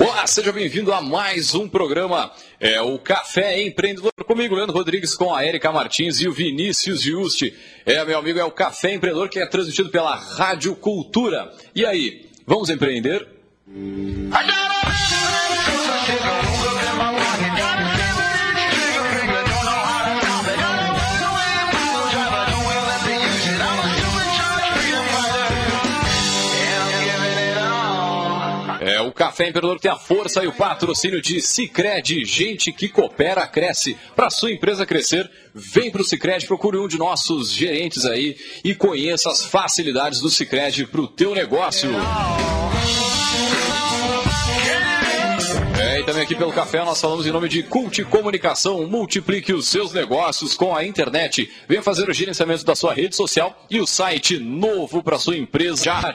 Olá, seja bem-vindo a mais um programa, é o Café Empreendedor, comigo, Leandro Rodrigues, com a Erika Martins e o Vinícius Giusti. É, meu amigo, é o Café Empreendedor que é transmitido pela Rádio Cultura. E aí, vamos empreender? É, o Café Empreendedor tem a força e o patrocínio de Cicred, gente que coopera, cresce. Para sua empresa crescer, vem para o Cicred, procure um de nossos gerentes aí e conheça as facilidades do Cicred para o teu negócio. É, e também aqui pelo café nós falamos em nome de Cult Comunicação. Multiplique os seus negócios com a internet. Venha fazer o gerenciamento da sua rede social e o site novo para sua empresa. Já.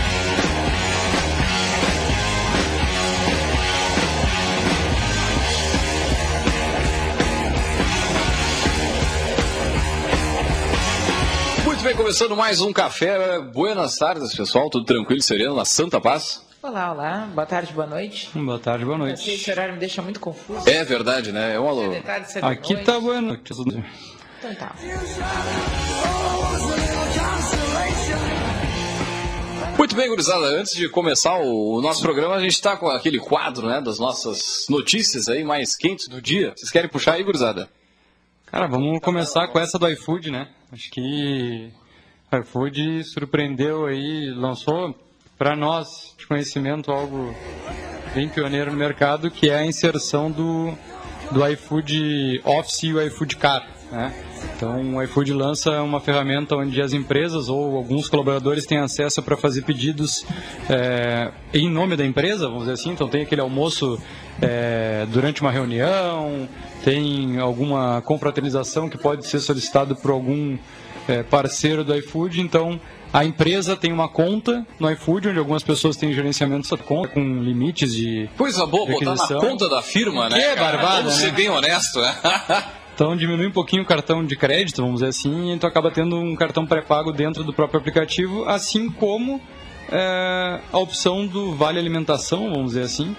Muito bem, começando mais um café. Buenas tardes, pessoal. Tudo tranquilo e sereno na Santa Paz? Olá, olá. Boa tarde, boa noite. Boa tarde, boa noite. Esse horário me deixa muito confuso. É verdade, né? É um alô. Aqui noite. tá. Aqui tudo- Então tá. Muito bem, gurizada. Antes de começar o, o nosso programa, a gente está com aquele quadro, né, das nossas notícias aí mais quentes do dia. Vocês querem puxar aí, gurizada? Cara, vamos começar com essa do iFood, né? Acho que o iFood surpreendeu aí, lançou para nós de conhecimento algo bem pioneiro no mercado, que é a inserção do, do iFood Office e o iFood Car, né? Então, o iFood lança uma ferramenta onde as empresas ou alguns colaboradores têm acesso para fazer pedidos é, em nome da empresa, vamos dizer assim. Então, tem aquele almoço é, durante uma reunião, tem alguma confraternização que pode ser solicitado por algum é, parceiro do iFood. Então, a empresa tem uma conta no iFood, onde algumas pessoas têm gerenciamento dessa conta com limites de Coisa boa, botar na conta da firma, né? Que cara? barbada, Vamos ser né? bem honesto, né? Então diminui um pouquinho o cartão de crédito, vamos dizer assim, e tu acaba tendo um cartão pré-pago dentro do próprio aplicativo, assim como é, a opção do vale alimentação, vamos dizer assim,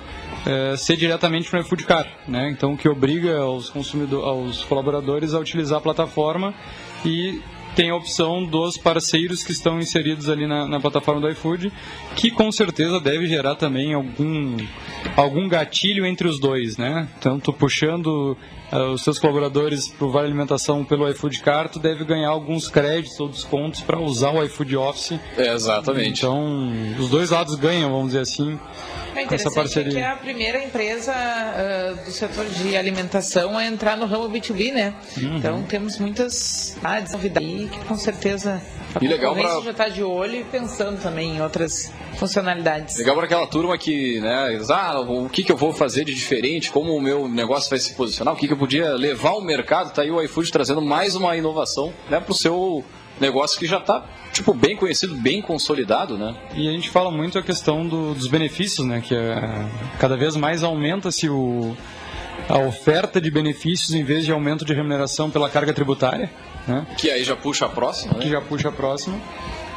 é, ser diretamente no iFood Car, né? Então que obriga aos consumidores, aos colaboradores a utilizar a plataforma e tem a opção dos parceiros que estão inseridos ali na, na plataforma do iFood, que com certeza deve gerar também algum, algum gatilho entre os dois, né? Tanto puxando os seus colaboradores para o Vale Alimentação pelo iFood Car, tu deve ganhar alguns créditos ou descontos para usar o iFood Office. É, exatamente. Então, os dois lados ganham, vamos dizer assim. É com essa parceria. que é a primeira empresa ah, do setor de alimentação a entrar no ramo B2B, né? Uhum. Então temos muitas novidades aí que com certeza a E legal pra- já está de olho e pensando também em outras funcionalidades. Legal para aquela turma que, né, diz, ah, o que, que eu vou fazer de diferente, como o meu negócio vai se posicionar, o que, que eu podia levar ao mercado, tá aí o iFood trazendo mais uma inovação, né, pro seu negócio que já tá, tipo, bem conhecido, bem consolidado, né? E a gente fala muito a questão do- dos benefícios, né? Que é, cada vez mais aumenta-se o- a oferta de benefícios em vez de aumento de remuneração pela carga tributária, né? Que aí já puxa a próxima, que né? já puxa a próxima,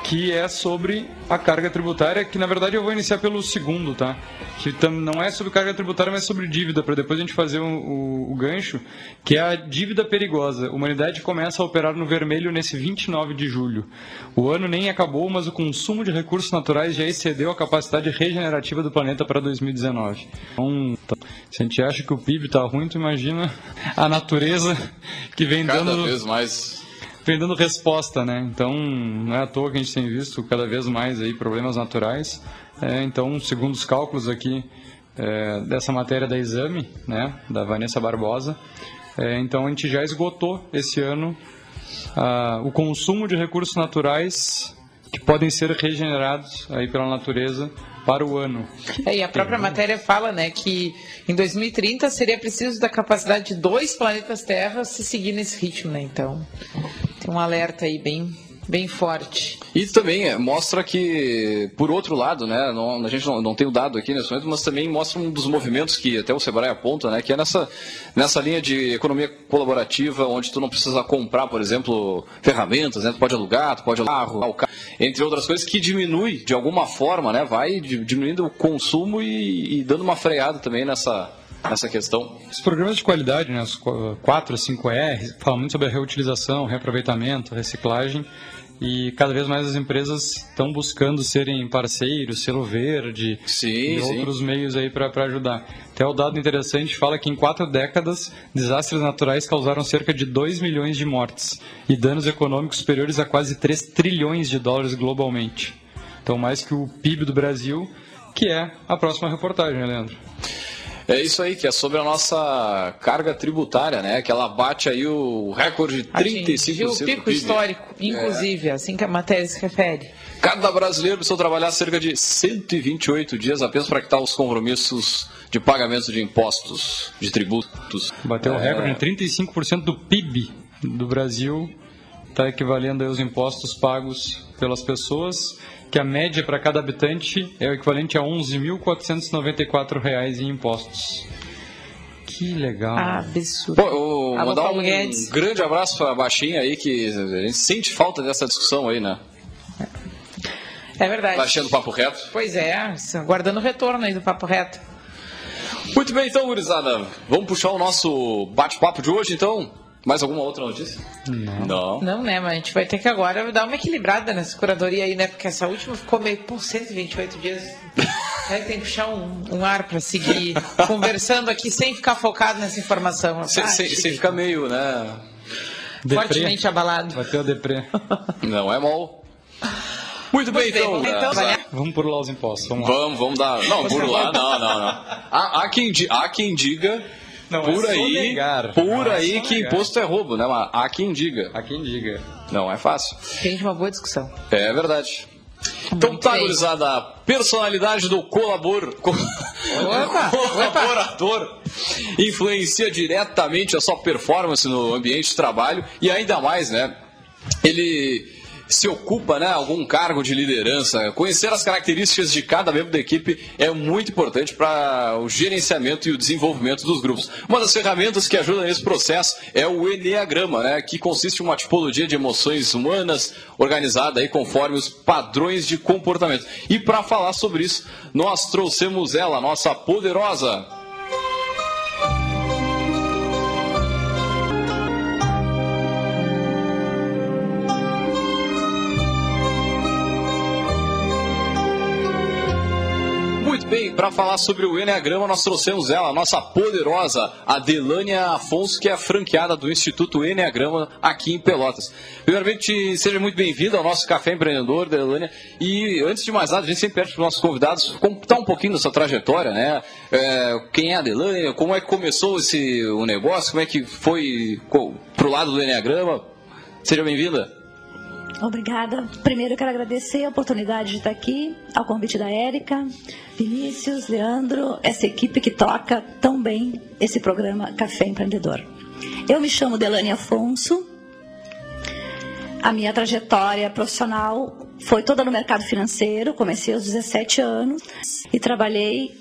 que é sobre a carga tributária, que na verdade eu vou iniciar pelo segundo, tá? Que não é sobre carga tributária, mas sobre dívida, para depois a gente fazer o, o- o gancho, que é a dívida perigosa. A humanidade começa a operar no vermelho nesse 29 de julho. O ano nem acabou, mas o consumo de recursos naturais já excedeu a capacidade regenerativa do planeta para 2019. Então, tá- se a gente acha que o PIB está ruim, tu imagina a natureza que vem Cada dando vez mais. Vem dando resposta, né? Então, não é à toa que a gente tem visto cada vez mais aí problemas naturais. É, então, segundo os cálculos aqui é, dessa matéria da Exame, né, da Vanessa Barbosa, É, então a gente já esgotou esse ano ah, o consumo de recursos naturais que podem ser regenerados aí pela natureza para o ano. É, e a própria matéria fala né, que em 2030 seria preciso da capacidade de dois planetas Terra se seguir nesse ritmo. Né? Então, um alerta aí bem, bem forte. E também é, mostra que, por outro lado, né, não, a gente não, não, tem o dado aqui nesse momento, mas também mostra um dos movimentos que até o Sebrae aponta, né, que é nessa, nessa linha de economia colaborativa, onde tu não precisa comprar, por exemplo, ferramentas, né, tu pode alugar, tu pode alugar o carro, entre outras coisas, que diminui de alguma forma, né, vai diminuindo o consumo e, e dando uma freada também nessa, nessa questão. Os programas de qualidade, né, os 4, 5R, falam muito sobre a reutilização, reaproveitamento, reciclagem e cada vez mais as empresas estão buscando serem parceiros, selo verde sim, e sim. outros meios aí para ajudar. Até o dado interessante fala que em quatro décadas, desastres naturais causaram cerca de 2 milhões de mortes e danos econômicos superiores a quase 3 trilhões de dólares globalmente. Então, mais que o PIB do Brasil, que é a próxima reportagem, né, Leandro? É isso aí, que é sobre a nossa carga tributária, né? Que ela bate aí o recorde de 35% o pico histórico, inclusive, é. assim que a matéria se refere. Cada brasileiro precisa trabalhar cerca de 128 dias apenas para quitar os compromissos de pagamento de impostos, de tributos. Bateu é... o recorde de 35% do PIB do Brasil, está equivalendo aos impostos pagos pelas pessoas que a média para cada habitante é o equivalente a R$ 11.494 em impostos. Que legal. Ah, absurdo. Pô, eu mandar um Guedes. grande abraço para a Baixinha aí, que a gente sente falta dessa discussão aí, né? É verdade. Tá achando papo reto? Pois é, aguardando o retorno aí do papo reto. Muito bem, então, gurizada. Vamos puxar o nosso bate-papo de hoje, então? Mais alguma outra notícia? Não. Não. Não, né? Mas a gente vai ter que agora dar uma equilibrada nessa curadoria aí, né? Porque essa última ficou meio por 128 dias. Aí tem que puxar um, um ar para seguir conversando aqui sem ficar focado nessa informação. Sem, ah, ficar meio, né? Deprê. Fortemente abalado. Vai ter o deprê. Não é mal. Muito bem, bem então. então vamos burlar os impostos. Vamos, vamos, vamos dar. Não, burlar, não, não, não. Há, há, quem, há quem diga não, por é aí, por é aí que negar. imposto é roubo, né? Mas há quem diga. Há quem diga. Não é fácil. Tem uma boa discussão. É verdade. Então tá, gurizada, personalidade do colabor... Opa, colaborador influencia diretamente a sua performance no ambiente de trabalho e ainda mais, né? Ele se ocupa, né, algum cargo de liderança, conhecer as características de cada membro da equipe é muito importante para o gerenciamento e o desenvolvimento dos grupos. Uma das ferramentas que ajuda nesse processo é o Enneagrama, né, que consiste em uma tipologia de emoções humanas organizada aí conforme os padrões de comportamento. E para falar sobre isso, nós trouxemos ela, nossa poderosa para falar sobre o Enneagrama, nós trouxemos ela, a nossa poderosa Adelânia Afonso, que é franqueada do Instituto Enneagrama aqui em Pelotas. Primeiramente, seja muito bem-vinda ao nosso Café Empreendedor, Adelânia. E antes de mais nada, a gente sempre pede para os nossos convidados contar um pouquinho da sua trajetória, né? É, quem é a Adelânia, como é que começou esse o negócio, como é que foi pro lado do Enneagrama. Seja bem-vinda. Obrigada. Primeiro eu quero agradecer a oportunidade de estar aqui, ao convite da Érica, Vinícius, Leandro, essa equipe que toca tão bem esse programa Café Empreendedor. Eu me chamo Delane Afonso. A minha trajetória profissional foi toda no mercado financeiro, comecei aos 17 anos e trabalhei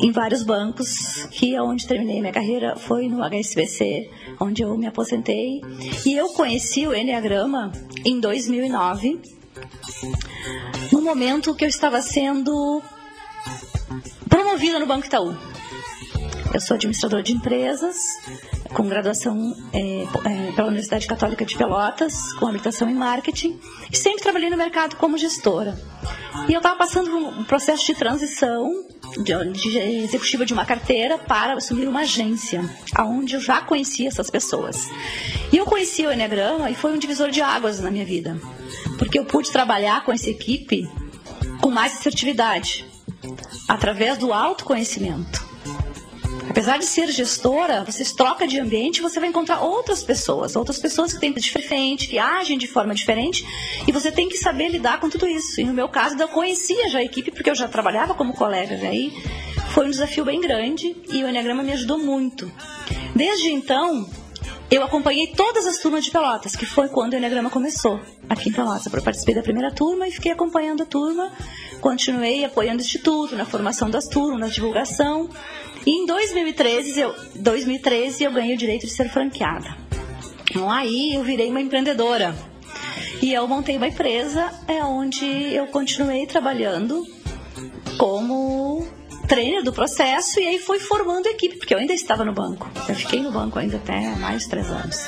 em vários bancos, que é onde terminei minha carreira foi no HSBC, onde eu me aposentei. E eu conheci o Enneagrama em 2009, no momento que eu estava sendo promovida no Banco Itaú. Eu sou administradora de empresas, com graduação é, é, pela Universidade Católica de Pelotas, com habilitação em marketing, e sempre trabalhei no mercado como gestora. E eu estava passando por um processo de transição de, de executiva de uma carteira para assumir uma agência, aonde eu já conhecia essas pessoas. E eu conheci o Enneagrama e foi um divisor de águas na minha vida, porque eu pude trabalhar com essa equipe com mais assertividade, através do autoconhecimento. Apesar de ser gestora, você troca de ambiente, você vai encontrar outras pessoas, outras pessoas que têm diferente, que agem de forma diferente, e você tem que saber lidar com tudo isso. E no meu caso, eu conhecia já a equipe porque eu já trabalhava como colega, aí foi um desafio bem grande e o Enneagrama me ajudou muito. Desde então, eu acompanhei todas as turmas de Pelotas, que foi quando o Enneagrama começou, aqui em Pelotas. Eu participei da primeira turma e fiquei acompanhando a turma, continuei apoiando o Instituto, na formação das turmas, na divulgação. E em 2013 eu, 2013, eu ganhei o direito de ser franqueada. Então aí eu virei uma empreendedora. E eu montei uma empresa é onde eu continuei trabalhando como trainer do processo e aí fui formando equipe, porque eu ainda estava no banco. Eu fiquei no banco ainda até mais de três anos.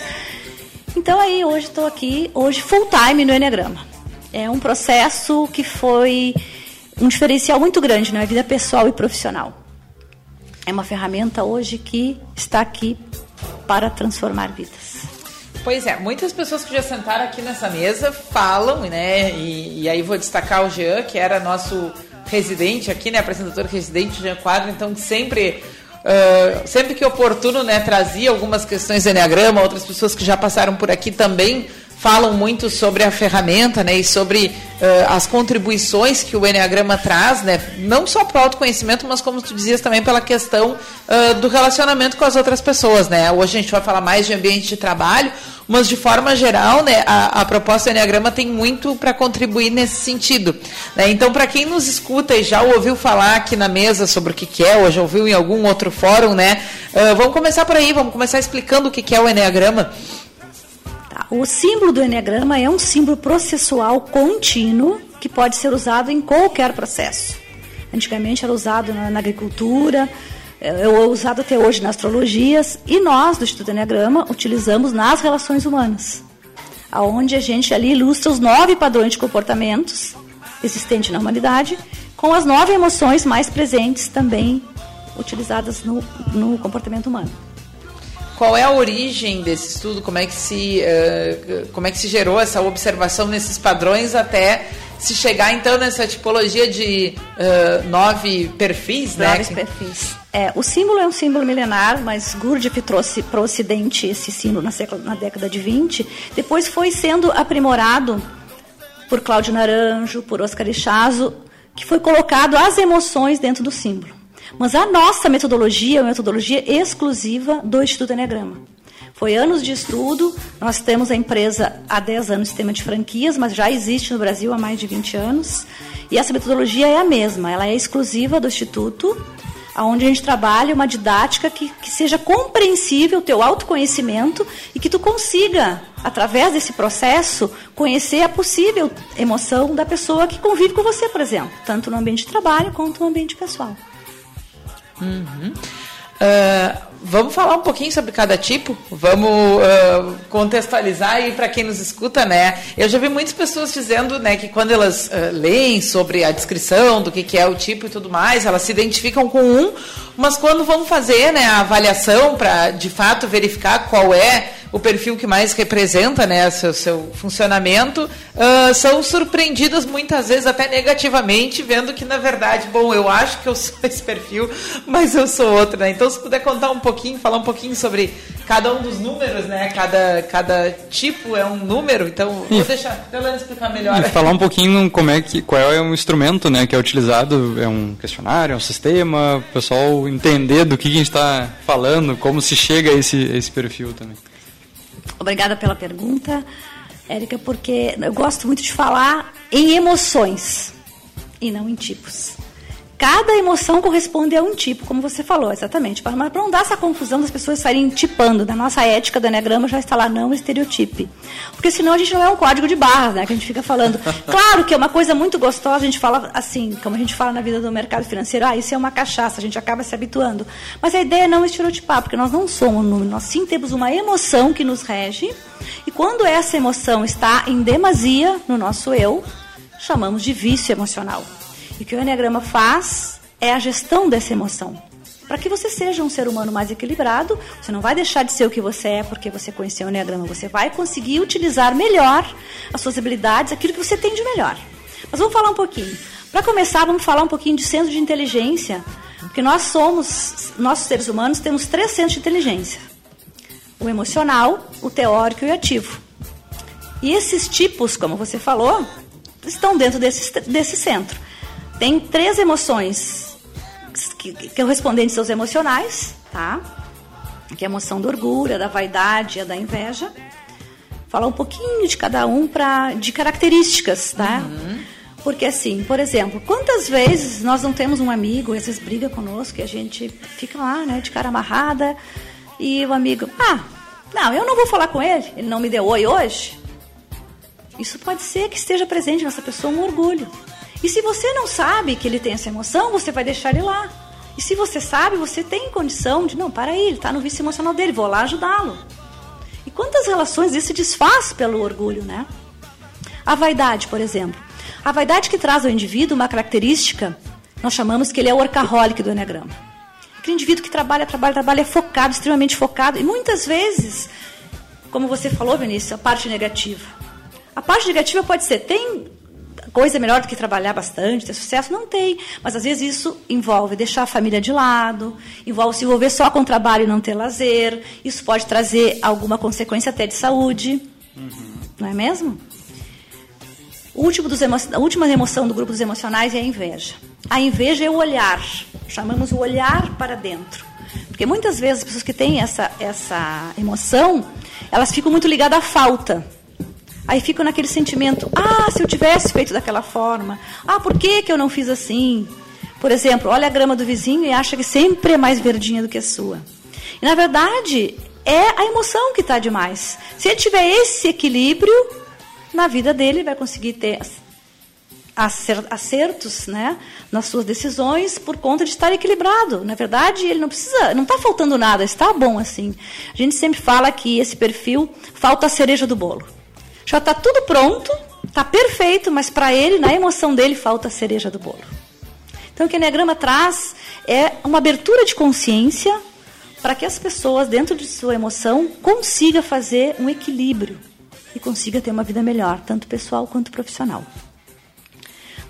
Então aí hoje estou aqui, hoje full time no Enneagrama. É um processo que foi um diferencial muito grande na minha vida pessoal e profissional. É uma ferramenta hoje que está aqui para transformar vidas. Pois é, muitas pessoas que já sentaram aqui nessa mesa falam, né? E, e aí vou destacar o Jean, que era nosso residente aqui, né? Apresentador residente, Jean Quadro, então sempre. Uh, sempre que oportuno, né, trazia algumas questões do Enneagrama, outras pessoas que já passaram por aqui também falam muito sobre a ferramenta né, e sobre uh, as contribuições que o Enneagrama traz, né, não só para o autoconhecimento, mas como tu dizias também pela questão uh, do relacionamento com as outras pessoas. Né? Hoje a gente vai falar mais de ambiente de trabalho, mas de forma geral, né, a, a proposta do Enneagrama tem muito para contribuir nesse sentido. Né? Então, para quem nos escuta e já ouviu falar aqui na mesa sobre o que, que é, ou já ouviu em algum outro fórum, né, uh, vamos começar por aí, vamos começar explicando o que, que é o Enneagrama. Tá. O símbolo do Enneagrama é um símbolo processual contínuo que pode ser usado em qualquer processo. Antigamente era usado na, agricultura, é, é usado até hoje nas astrologias, e nós, do Instituto Enneagrama, utilizamos nas relações humanas, aonde a gente ali ilustra os nove padrões de comportamentos existentes na humanidade, com as nove emoções mais presentes também utilizadas no, no comportamento humano. Qual é a origem desse estudo? Como é que se, uh, como é que se gerou essa observação nesses padrões até se chegar então nessa tipologia de uh, nove perfis, né? Nove perfis. É, o símbolo é um símbolo milenar, mas Gurdjieff trouxe para o Ocidente esse símbolo na, na década de 20. Depois foi sendo aprimorado por Cláudio Naranjo, por Oscar Ichazo, que foi colocado as emoções dentro do símbolo. Mas a nossa metodologia é uma metodologia exclusiva do Instituto Enneagrama. Foi anos de estudo, nós temos a empresa há 10 anos, sistema de franquias, mas já existe no Brasil há mais de 20 anos. E essa metodologia é a mesma, ela é exclusiva do Instituto, onde a gente trabalha uma didática que, que seja compreensível o teu autoconhecimento e que tu consiga, através desse processo, conhecer a possível emoção da pessoa que convive com você, por exemplo, tanto no ambiente de trabalho quanto no ambiente pessoal. Uhum. Uh, vamos falar um pouquinho sobre cada tipo? Vamos uh, contextualizar aí para quem nos escuta, né? Eu já vi muitas pessoas dizendo, né, que quando elas uh, leem sobre a descrição do que, que é o tipo e tudo mais, elas se identificam com um, mas quando vão fazer, né, a avaliação para de fato verificar qual é o perfil que mais representa né, seu, seu funcionamento, uh, são surpreendidas muitas vezes até negativamente, vendo que na verdade, bom, eu acho que eu sou esse perfil, mas eu sou outro, né? Então, se puder contar um pouquinho, falar um pouquinho sobre cada um dos números, né? Cada, cada tipo é um número, então vou deixar Helena explicar melhor. E falar um pouquinho como é que, qual é o instrumento né, que é utilizado, é um questionário, é um sistema, o pessoal entender do que a gente está falando, como se chega a esse, a esse perfil também. Obrigada pela pergunta, Érica, porque eu gosto muito de falar em emoções e não em tipos. Cada emoção corresponde a um tipo, como você falou, exatamente. Para não dar essa confusão das pessoas saírem tipando. Na nossa ética do Enneagrama já está lá, não estereotipe. Porque senão a gente não é um código de barras, né? Que a gente fica falando. Claro que é uma coisa muito gostosa, a gente fala assim, como a gente fala na vida do mercado financeiro, ah, isso é uma cachaça, a gente acaba se habituando. Mas a ideia é não estereotipar, porque nós não somos um número, nós sim temos uma emoção que nos rege. E quando essa emoção está em demasia no nosso eu, chamamos de vício emocional. E o que o Enneagrama faz é a gestão dessa emoção. Para que você seja um ser humano mais equilibrado, você não vai deixar de ser o que você é porque você conheceu o Enneagrama. Você vai conseguir utilizar melhor as suas habilidades, aquilo que você tem de melhor. Mas vamos falar um pouquinho. Para começar, vamos falar um pouquinho de centro de inteligência, Porque nós somos, nós seres humanos temos três centros de inteligência: o emocional, o teórico e o ativo. E esses tipos, como você falou, estão dentro desse, desse centro. Tem três emoções que, correspondentes aos emocionais, tá? Que é a emoção do orgulho, da vaidade, a da inveja. Falar um pouquinho de cada um para de características, tá? Uhum. Porque assim, por exemplo, quantas vezes nós não temos um amigo, às vezes briga conosco e a gente fica lá, né, de cara amarrada, e o amigo, ah, não, eu não vou falar com ele, ele não me deu oi hoje. Isso pode ser que esteja presente nessa pessoa um orgulho. E se você não sabe que ele tem essa emoção, você vai deixar ele lá. E se você sabe, você tem condição de, não, para aí, ele está no vício emocional dele, vou lá ajudá-lo. E quantas relações isso se desfaz pelo orgulho, né? A vaidade, por exemplo. A vaidade que traz ao indivíduo uma característica, nós chamamos que ele é o workaholic do Enneagrama. Aquele indivíduo que trabalha, trabalha, trabalha, é focado, extremamente focado. E muitas vezes, como você falou, Vinícius, a parte negativa. A parte negativa pode ser, tem coisa melhor do que trabalhar bastante, ter sucesso? Não tem. Mas às vezes isso envolve deixar a família de lado, envolve se envolver só com o trabalho e não ter lazer. Isso pode trazer alguma consequência até de saúde. Uhum. Não é mesmo? O último dos emo... A última emoção do grupo dos emocionais é a inveja. A inveja é o olhar, chamamos o olhar para dentro. Porque muitas vezes as pessoas que têm essa, essa emoção, elas ficam muito ligadas à falta. Aí ficam naquele sentimento: ah, se eu tivesse feito daquela forma, ah, por que, que eu não fiz assim? Por exemplo, olha a grama do vizinho e acha que sempre é mais verdinha do que a sua. E na verdade, é a emoção que está demais. Se ele tiver esse equilíbrio, na vida dele vai conseguir ter acertos né, nas suas decisões por conta de estar equilibrado. Na verdade, ele não precisa, não está faltando nada, está bom assim. A gente sempre fala que esse perfil falta a cereja do bolo. Já está tudo pronto, está perfeito, mas para ele, na emoção dele, falta a cereja do bolo. Então, o que o Enneagrama traz é uma abertura de consciência para que as pessoas, dentro de sua emoção, consigam fazer um equilíbrio e consiga ter uma vida melhor, tanto pessoal quanto profissional.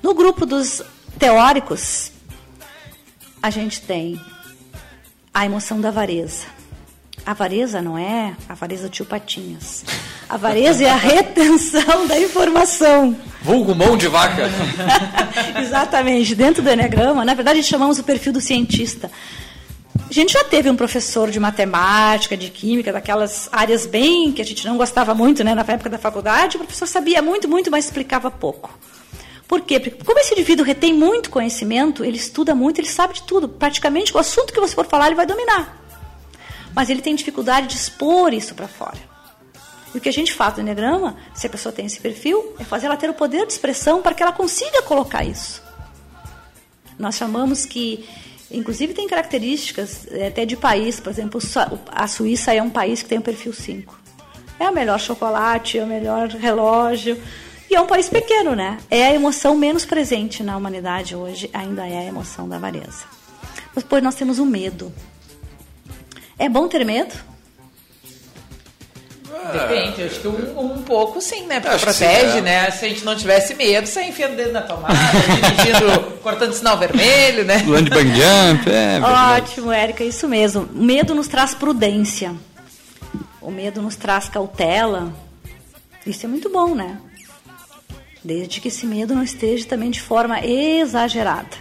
No grupo dos teóricos, a gente tem a emoção da avareza. A avareza não é a avareza tio Patinhas. A avareza é a retenção da informação. Vulgo mão de vaca. Exatamente. Dentro do Enneagrama, na verdade, chamamos o perfil do cientista. A gente já teve um professor de matemática, de química, daquelas áreas bem que a gente não gostava muito, né, na época da faculdade. O professor sabia muito, muito, mas explicava pouco. Por quê? Porque como esse indivíduo retém muito conhecimento, ele estuda muito, ele sabe de tudo. Praticamente o assunto que você for falar, ele vai dominar. Mas ele tem dificuldade de expor isso para fora. E o que a gente faz no Enneagrama, se a pessoa tem esse perfil, é fazer ela ter o poder de expressão para que ela consiga colocar isso. Nós chamamos que Inclusive tem características é, até de país, por exemplo, a Suíça é um país que tem o perfil 5. É o melhor chocolate, é o melhor relógio. E é um país pequeno, né? É a emoção menos presente na humanidade hoje, ainda é a emoção da avareza. Mas depois nós temos o medo. É bom ter medo? Depende, acho que um, um pouco sim, né? Porque protege, sim, é. né? Se a gente não tivesse medo, você enfia o dedo na tomada, dirigindo, cortando sinal vermelho, né? Land bang jump, é. Ótimo, Érica, isso mesmo. O medo nos traz prudência. O medo nos traz cautela. Isso é muito bom, né? Desde que esse medo não esteja também de forma exagerada.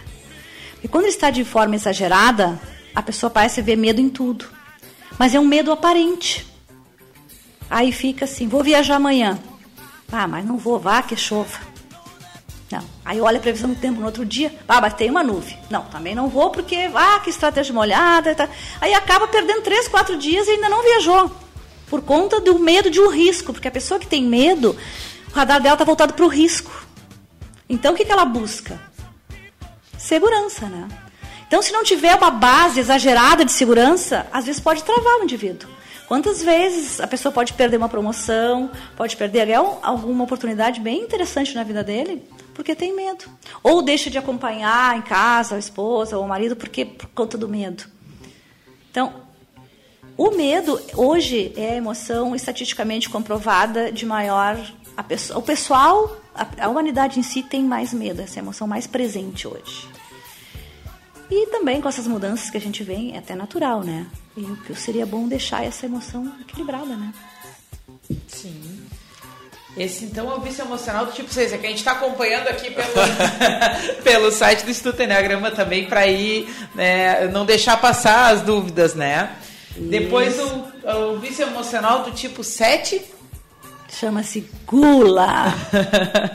E quando ele está de forma exagerada, a pessoa parece ver medo em tudo. Mas é um medo aparente. Aí fica assim, vou viajar amanhã. Ah, mas não vou, vá que chova. Não. Aí olha a previsão do tempo no outro dia, ah, mas tem uma nuvem. Não, também não vou porque, ah, que estratégia molhada. Tá. Aí acaba perdendo três, quatro dias e ainda não viajou. Por conta do medo de um risco. Porque a pessoa que tem medo, o radar dela está voltado para o risco. Então o que, que ela busca? Segurança, né? Então, se não tiver uma base exagerada de segurança, às vezes pode travar o indivíduo. Quantas vezes a pessoa pode perder uma promoção, pode perder alguma oportunidade bem interessante na vida dele, porque tem medo. Ou deixa de acompanhar em casa a esposa ou o marido porque por conta do medo. Então, o medo hoje é a emoção estatisticamente comprovada de maior a pessoa, o pessoal, a, a humanidade em si tem mais medo, essa é emoção mais presente hoje. E também com essas mudanças que a gente vê, é até natural, né? E o que seria bom deixar essa emoção equilibrada, né? Sim. Esse então é o vício emocional do tipo 6, é que a gente está acompanhando aqui pelo, pelo site do Instituto Enneagrama também para ir, né, não deixar passar as dúvidas, né? Isso. Depois o, o vício emocional do tipo 7 chama-se gula.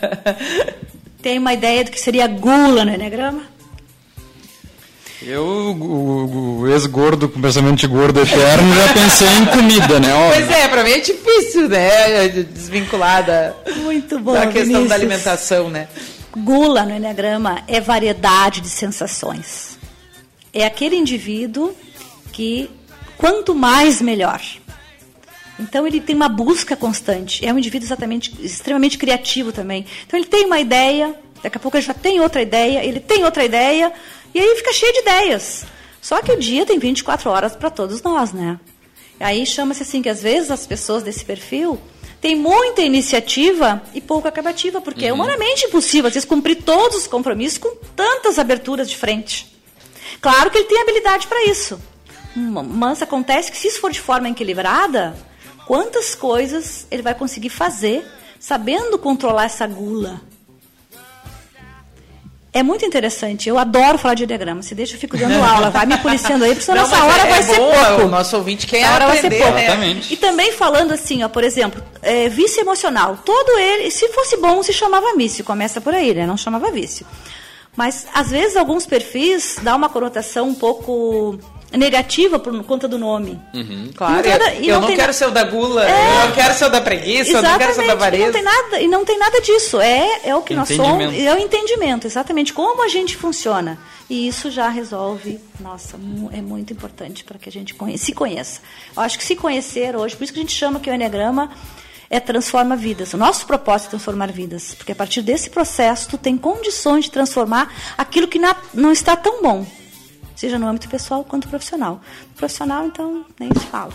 Tem uma ideia do que seria gula no Enneagrama? Eu, o, o ex-gordo com pensamento de gordo eterno, já pensei em comida, né? Óbvio. Pois é, pra mim é difícil, né? Desvinculada Muito bom, da questão Vinícius. da alimentação, né? Gula no Enneagrama é variedade de sensações. É aquele indivíduo que quanto mais melhor. Então ele tem uma busca constante. É um indivíduo exatamente extremamente criativo também. Então ele tem uma ideia, daqui a pouco ele já tem outra ideia, ele tem outra ideia, e aí fica cheio de ideias. Só que o dia tem 24 horas para todos nós, né? E aí chama-se assim que às vezes as pessoas desse perfil têm muita iniciativa e pouco acabativa, porque uhum. é humanamente impossível às vezes cumprir todos os compromissos com tantas aberturas de frente. Claro que ele tem habilidade para isso. Mas acontece que se isso for de forma equilibrada, quantas coisas ele vai conseguir fazer sabendo controlar essa gula, é muito interessante. Eu adoro falar de diagrama. Se deixa, eu fico dando aula. Vai me policiando aí, porque senão essa hora é, vai é ser boa, pouco. O nosso ouvinte quer essa hora vai ser pouco. Né? E também falando assim, ó, por exemplo, é, vício emocional. Todo ele, se fosse bom, se chamava vício. Começa por aí, né? Não chamava vício. Mas, às vezes, alguns perfis dá uma conotação um pouco negativa por conta do nome. Uhum. Claro, não nada, eu não, não quero ser o da gula, é, eu não quero ser o da preguiça, eu não quero ser o da avareza. Não tem nada, e não tem nada disso, é, é o que nós somos, é o entendimento, exatamente, como a gente funciona. E isso já resolve, nossa, é muito importante para que a gente conheça, se conheça. Eu acho que se conhecer hoje, por isso que a gente chama que o Enneagrama é transforma vidas. O nosso propósito é transformar vidas, porque a partir desse processo tu tem condições de transformar aquilo que não está tão bom seja no âmbito pessoal quanto profissional. Profissional, então, nem se fala.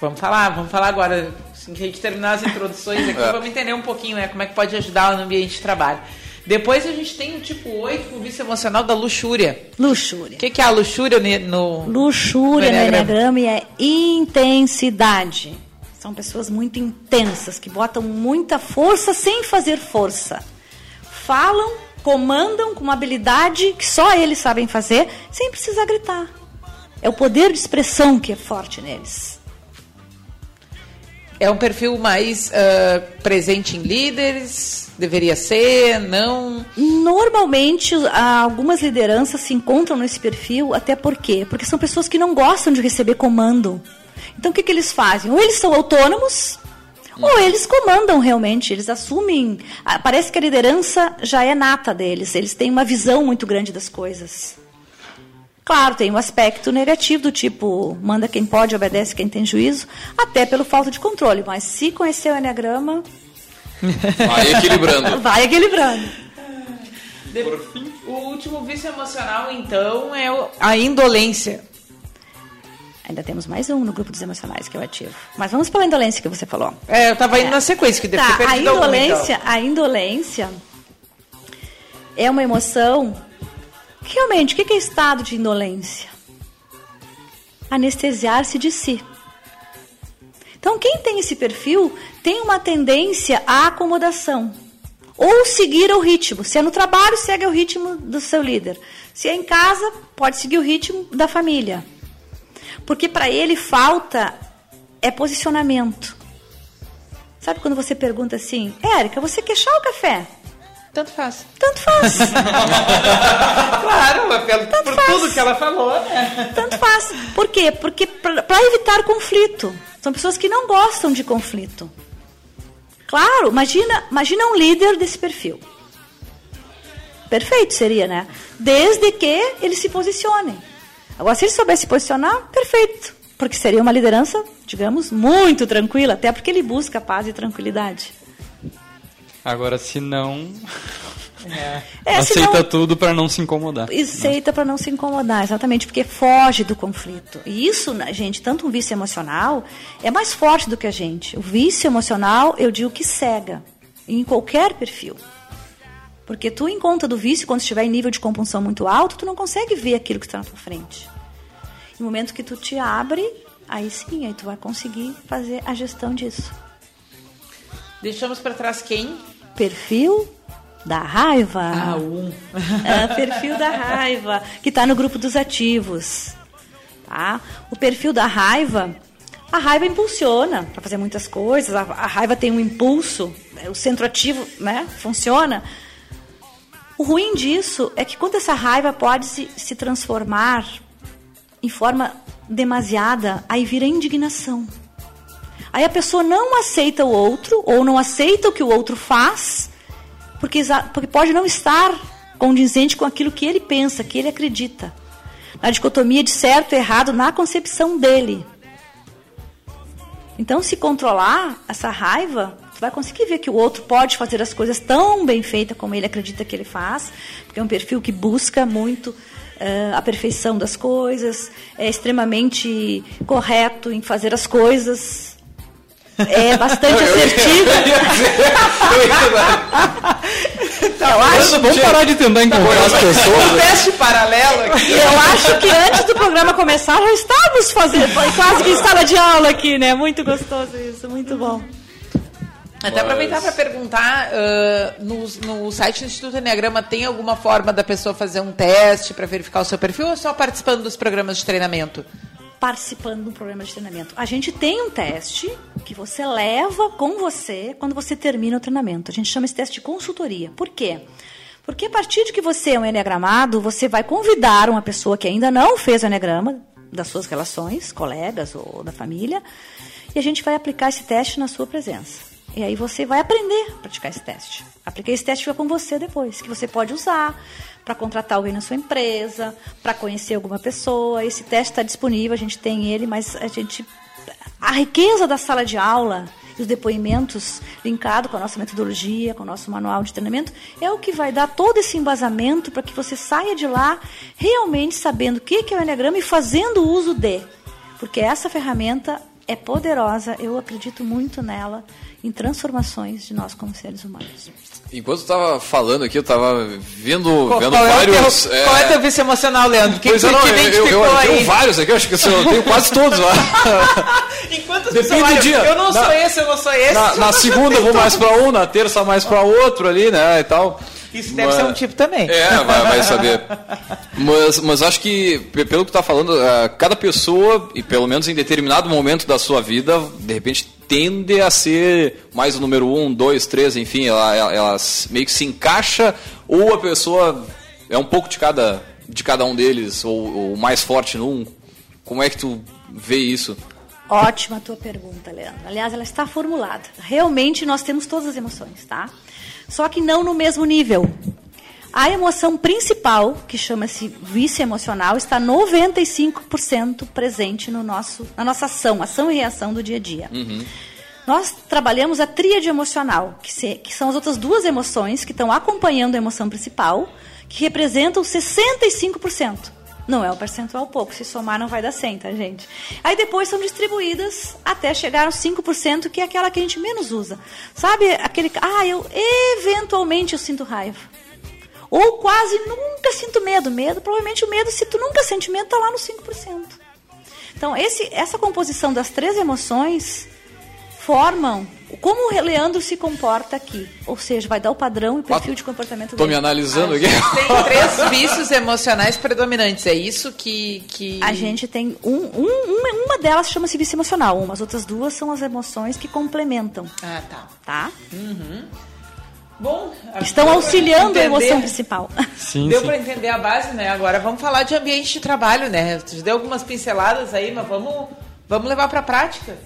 Vamos falar, vamos falar agora. Assim que a gente terminar as introduções aqui, é. vamos entender um pouquinho né, como é que pode ajudar no ambiente de trabalho. Depois a gente tem o tipo 8, o vício emocional da luxúria. Luxúria. O que, que, é a luxúria no. Luxúria no Enneagrama é intensidade. São pessoas muito intensas, que botam muita força sem fazer força. Falam comandam com uma habilidade que só eles sabem fazer, sem precisar gritar. É o poder de expressão que é forte neles. É um perfil mais uh, presente em líderes? Deveria ser? Não? Normalmente, algumas lideranças se encontram nesse perfil, até por quê? Porque são pessoas que não gostam de receber comando. Então, o que, que eles fazem? Ou eles são autônomos, ou eles comandam realmente, eles assumem. Ah, parece que a liderança já é nata deles, eles têm uma visão muito grande das coisas. Claro, tem um aspecto negativo do tipo manda quem pode, obedece quem tem juízo, até pelo falta de controle. Mas se conhecer o Enneagrama. Vai equilibrando. Vai equilibrando. Por fim. O último vício emocional, então, é a indolência. Ainda temos mais um no grupo dos emocionais que eu ativo. Mas vamos pela indolência que você falou. É, eu estava indo é. na sequência, que deve tá, ter a indolência, a indolência é uma emoção. Realmente, o que é estado de indolência? Anestesiar-se de si. Então, quem tem esse perfil tem uma tendência à acomodação. Ou seguir o ritmo. Se é no trabalho, segue o ritmo do seu líder. Se é em casa, pode seguir o ritmo da família. Porque para ele falta é posicionamento. Sabe quando você pergunta assim, Érica, você quer chá ou café? Tanto faz. Tanto faz. claro, pelo, Tanto por faz. tudo que ela falou, né? Tanto faz. Por quê? Porque para evitar conflito. São pessoas que não gostam de conflito. Claro, imagina, imagina um líder desse perfil. Perfeito seria, né? Desde que eles se posicionem. Agora, se ele soubesse posicionar, perfeito. Porque seria uma liderança, digamos, muito tranquila, até porque ele busca paz e tranquilidade. Agora, se não. É. É, aceita não... tudo para não se incomodar. Aceita para não se incomodar, exatamente, porque foge do conflito. E isso, né, gente, tanto um vício emocional é mais forte do que a gente. O vício emocional, eu digo que cega, em qualquer perfil. Porque tu, em conta do vício, quando estiver em nível de compulsão muito alto, tu não consegue ver aquilo que está na tua frente. No momento que tu te abre, aí sim, aí tu vai conseguir fazer a gestão disso. Deixamos para trás quem? Perfil da raiva. Ah, um. É, perfil da raiva, que está no grupo dos ativos. Tá? O perfil da raiva, a raiva impulsiona para fazer muitas coisas, a, a, raiva tem um impulso, né? o centro ativo né, funciona. O ruim disso é que quando essa raiva pode se, se transformar em forma demasiada, aí vira indignação. Aí a pessoa não aceita o outro, ou não aceita o que o outro faz, porque, porque pode não estar condizente com aquilo que ele pensa, que ele acredita. Na dicotomia de certo e errado na concepção dele. Então, se controlar essa raiva, vai conseguir ver que o outro pode fazer as coisas tão bem feitas como ele acredita que ele faz, porque é um perfil que busca muito uh, a perfeição das coisas, é extremamente correto em fazer as coisas é bastante assertivo. Tá, eu acho, vamos parar de tentar encontrar as pessoas. Um teste paralelo aqui. Eu acho que antes do programa começar já estávamos fazendo, quase que em sala de aula aqui, né? Muito gostoso isso, muito bom. Até aproveitar para perguntar, uh, no, no site do Instituto Enneagrama tem alguma forma da pessoa fazer um teste para verificar o seu perfil ou só participando dos programas de treinamento? participando um programa de treinamento. A gente tem um teste que você leva com você quando você termina o treinamento. A gente chama esse teste de consultoria. Por quê? Porque a partir de que você é um enneagramado, você vai convidar uma pessoa que ainda não fez o enneagrama das suas relações, colegas ou da família, e a gente vai aplicar esse teste na sua presença. E aí você vai aprender a praticar esse teste. Aplicar esse teste fica com você depois, que você pode usar para contratar alguém na sua empresa, para conhecer alguma pessoa. Esse teste está disponível, a gente tem ele, mas a gente a riqueza da sala de aula e os depoimentos linkado com a nossa metodologia, com o nosso manual de treinamento, é o que vai dar todo esse embasamento para que você saia de lá realmente sabendo o que é o Enneagrama e fazendo uso de. Porque essa ferramenta é poderosa, eu acredito muito nela, em transformações de nós como seres humanos. Enquanto eu estava falando aqui, eu estava vendo, qual, vendo qual vários. É, qual é teu vício emocional, Leandro? Quem pois é, não, eu, eu, eu, tenho vários aqui, eu acho que eu tenho quase todos lá. Enquanto Depende do dia. Eu não na, sou esse, eu não sou esse. Na, na segunda eu vou mais para um, na terça mais para outro ali, né? E tal. Isso deve mas, ser um tipo também. É, vai, vai saber. mas, mas acho que, pelo que está falando, é, cada pessoa, e pelo menos em determinado momento da sua vida, de repente tende a ser mais o número um, dois, três, enfim, ela, ela, ela meio que se encaixa, ou a pessoa é um pouco de cada, de cada um deles, ou, ou mais forte num. Como é que tu vê isso? Ótima a tua pergunta, Leandro. Aliás, ela está formulada. Realmente nós temos todas as emoções, tá? Só que não no mesmo nível. A emoção principal, que chama-se vício emocional, está 95% presente no nosso, na nossa ação, ação e reação do dia a dia. Uhum. Nós trabalhamos a tríade emocional, que, se, que são as outras duas emoções que estão acompanhando a emoção principal, que representam 65%. Não é um percentual pouco, se somar não vai dar 100, tá, gente? Aí depois são distribuídas até chegar aos 5%, que é aquela que a gente menos usa. Sabe aquele, ah, eu eventualmente eu sinto raiva. Ou quase nunca sinto medo. Medo, provavelmente o medo, se tu nunca sente medo, está lá no 5%. Então, esse, essa composição das três emoções formam como o Leandro se comporta aqui. Ou seja, vai dar o padrão e perfil de comportamento Estou me analisando aqui. Tem três vícios emocionais predominantes. É isso que. que... A gente tem. Um, um, uma delas chama-se vício emocional. Uma, as outras duas são as emoções que complementam. Ah, tá. Tá? Uhum. Bom, estão auxiliando a emoção principal. Sim, deu para entender a base, né? Agora vamos falar de ambiente de trabalho, né? Tu deu algumas pinceladas aí, mas vamos, vamos levar para a prática.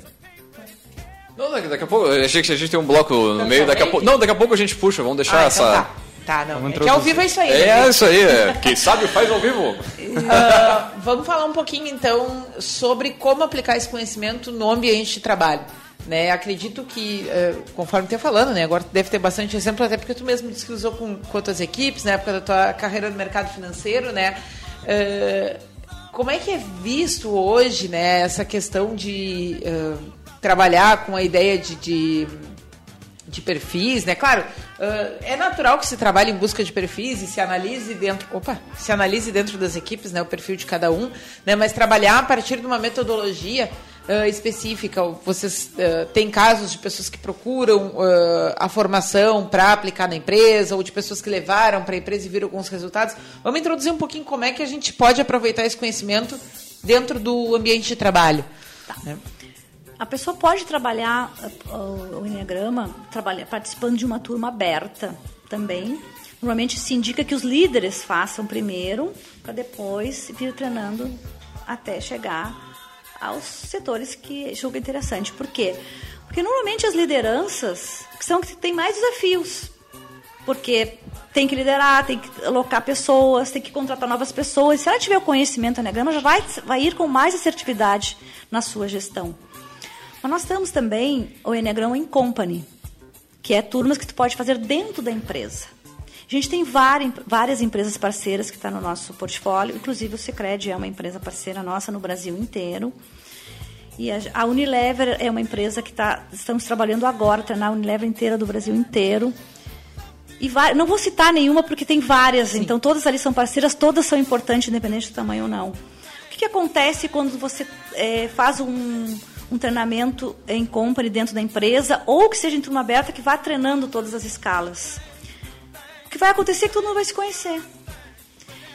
Não, daqui, daqui, a pouco. Eu achei que a gente tem um bloco no meio. Daqui a pouco, não, daqui a pouco a gente puxa. Vamos deixar ah, então essa. Tá. Tá, não. É que ao vivo é isso aí. É, né? isso aí. É. Quem sabe faz ao vivo. Uh, vamos falar um pouquinho então sobre como aplicar esse conhecimento no ambiente de trabalho. Né, acredito que, uh, conforme tu falando, né, agora deve ter bastante exemplo, até porque tu mesmo disse que usou com, com outras equipes, na época da tua carreira no mercado financeiro, né? Uh, como é que é visto hoje, né, essa questão de uh, trabalhar com a ideia de, de de perfis, né? Claro, uh, é natural que se trabalhe em busca de perfis e se analise dentro, opa, se analise dentro das equipes, né, o perfil de cada um, né? Mas trabalhar a partir de uma metodologia uh, específica. Vocês uh, têm casos de pessoas que procuram a formação para aplicar na empresa ou de pessoas que levaram para a empresa e viram alguns resultados. Vamos introduzir um pouquinho como é que a gente pode aproveitar esse conhecimento dentro do ambiente de trabalho. Tá. Né? A pessoa pode trabalhar uh, o Enneagrama trabalhar, participando de uma turma aberta também. Normalmente se indica que os líderes façam primeiro, para depois vir treinando até chegar aos setores que julga interessante. Por quê? Porque normalmente as lideranças são que têm mais desafios. Porque tem que liderar, tem que alocar pessoas, tem que contratar novas pessoas. Se ela tiver o conhecimento do Enneagrama, já vai, vai ir com mais assertividade na sua gestão. Mas nós temos também o Enneagrama em Company, que é turmas que tu pode fazer dentro da empresa. A gente tem várias empresas parceiras que estão tá no nosso portfólio, inclusive o Secred é uma empresa parceira nossa no Brasil inteiro. E a Unilever é uma empresa que tá, estamos trabalhando agora, treinar a Unilever inteira do Brasil inteiro. E não vou citar nenhuma porque tem várias, Sim. então todas ali são parceiras, todas são importantes, independente do tamanho ou não. O que, que acontece quando você é, faz um, um treinamento em company dentro da empresa ou que seja em turma aberta que vá treinando todas as escalas. O que vai acontecer é que todo mundo vai se conhecer.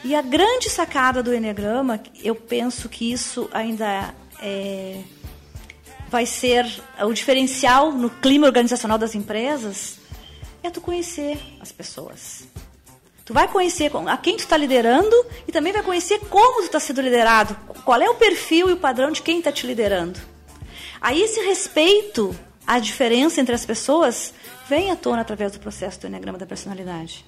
E a grande sacada do Enneagrama, eu penso que isso ainda é, vai ser o diferencial no clima organizacional das empresas, é tu conhecer as pessoas. Tu vai conhecer a quem tu está liderando e também vai conhecer como tu está sendo liderado, qual é o perfil e o padrão de quem está te liderando. Aí esse respeito à diferença entre as pessoas vem à tona através do processo do Enneagrama da Personalidade.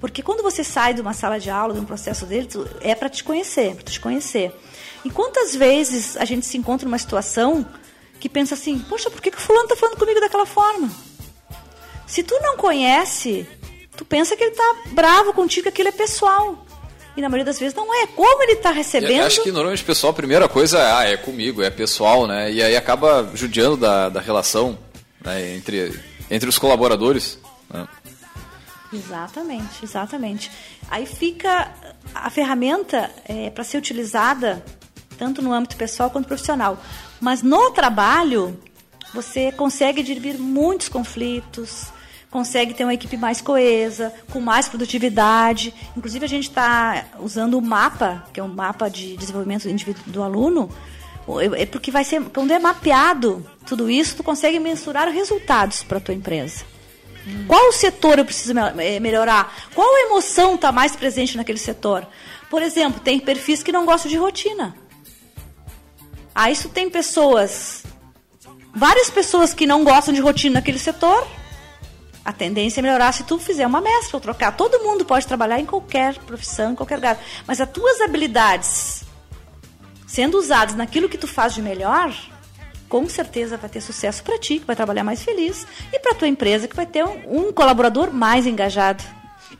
Porque quando você sai de uma sala de aula, de um processo dele, é para te conhecer, para te conhecer. E quantas vezes a gente se encontra numa situação que pensa assim, poxa, por que, que o fulano está falando comigo daquela forma? Se tu não conhece, tu pensa que ele está bravo contigo, que aquilo é pessoal. E na maioria das vezes não é. Como ele está recebendo. Eu acho que normalmente o pessoal, a primeira coisa é, ah, é comigo, é pessoal, né? E aí acaba judiando da, da relação né, entre, entre os colaboradores. Né? Exatamente, exatamente. Aí fica a ferramenta é, para ser utilizada tanto no âmbito pessoal quanto profissional. Mas no trabalho, você consegue dirimir muitos conflitos, consegue ter uma equipe mais coesa, com mais produtividade. Inclusive, a gente está usando o mapa, que é um mapa de desenvolvimento do aluno, é porque vai ser, quando é mapeado tudo isso, tu consegue mensurar resultados para a tua empresa. Hum. Qual setor eu preciso eh, melhorar? Qual emoção está mais presente naquele setor? Por exemplo, tem perfis que não gostam de rotina. Ah, isso tem pessoas, várias pessoas que não gostam de rotina naquele setor, a tendência é melhorar se tu fizer uma mescla ou trocar. Todo mundo pode trabalhar em qualquer profissão, em qualquer lugar. Mas as tuas habilidades sendo usadas naquilo que tu faz de melhor, com certeza vai ter sucesso para ti, que vai trabalhar mais feliz, e para tua empresa, que vai ter um, um colaborador mais engajado.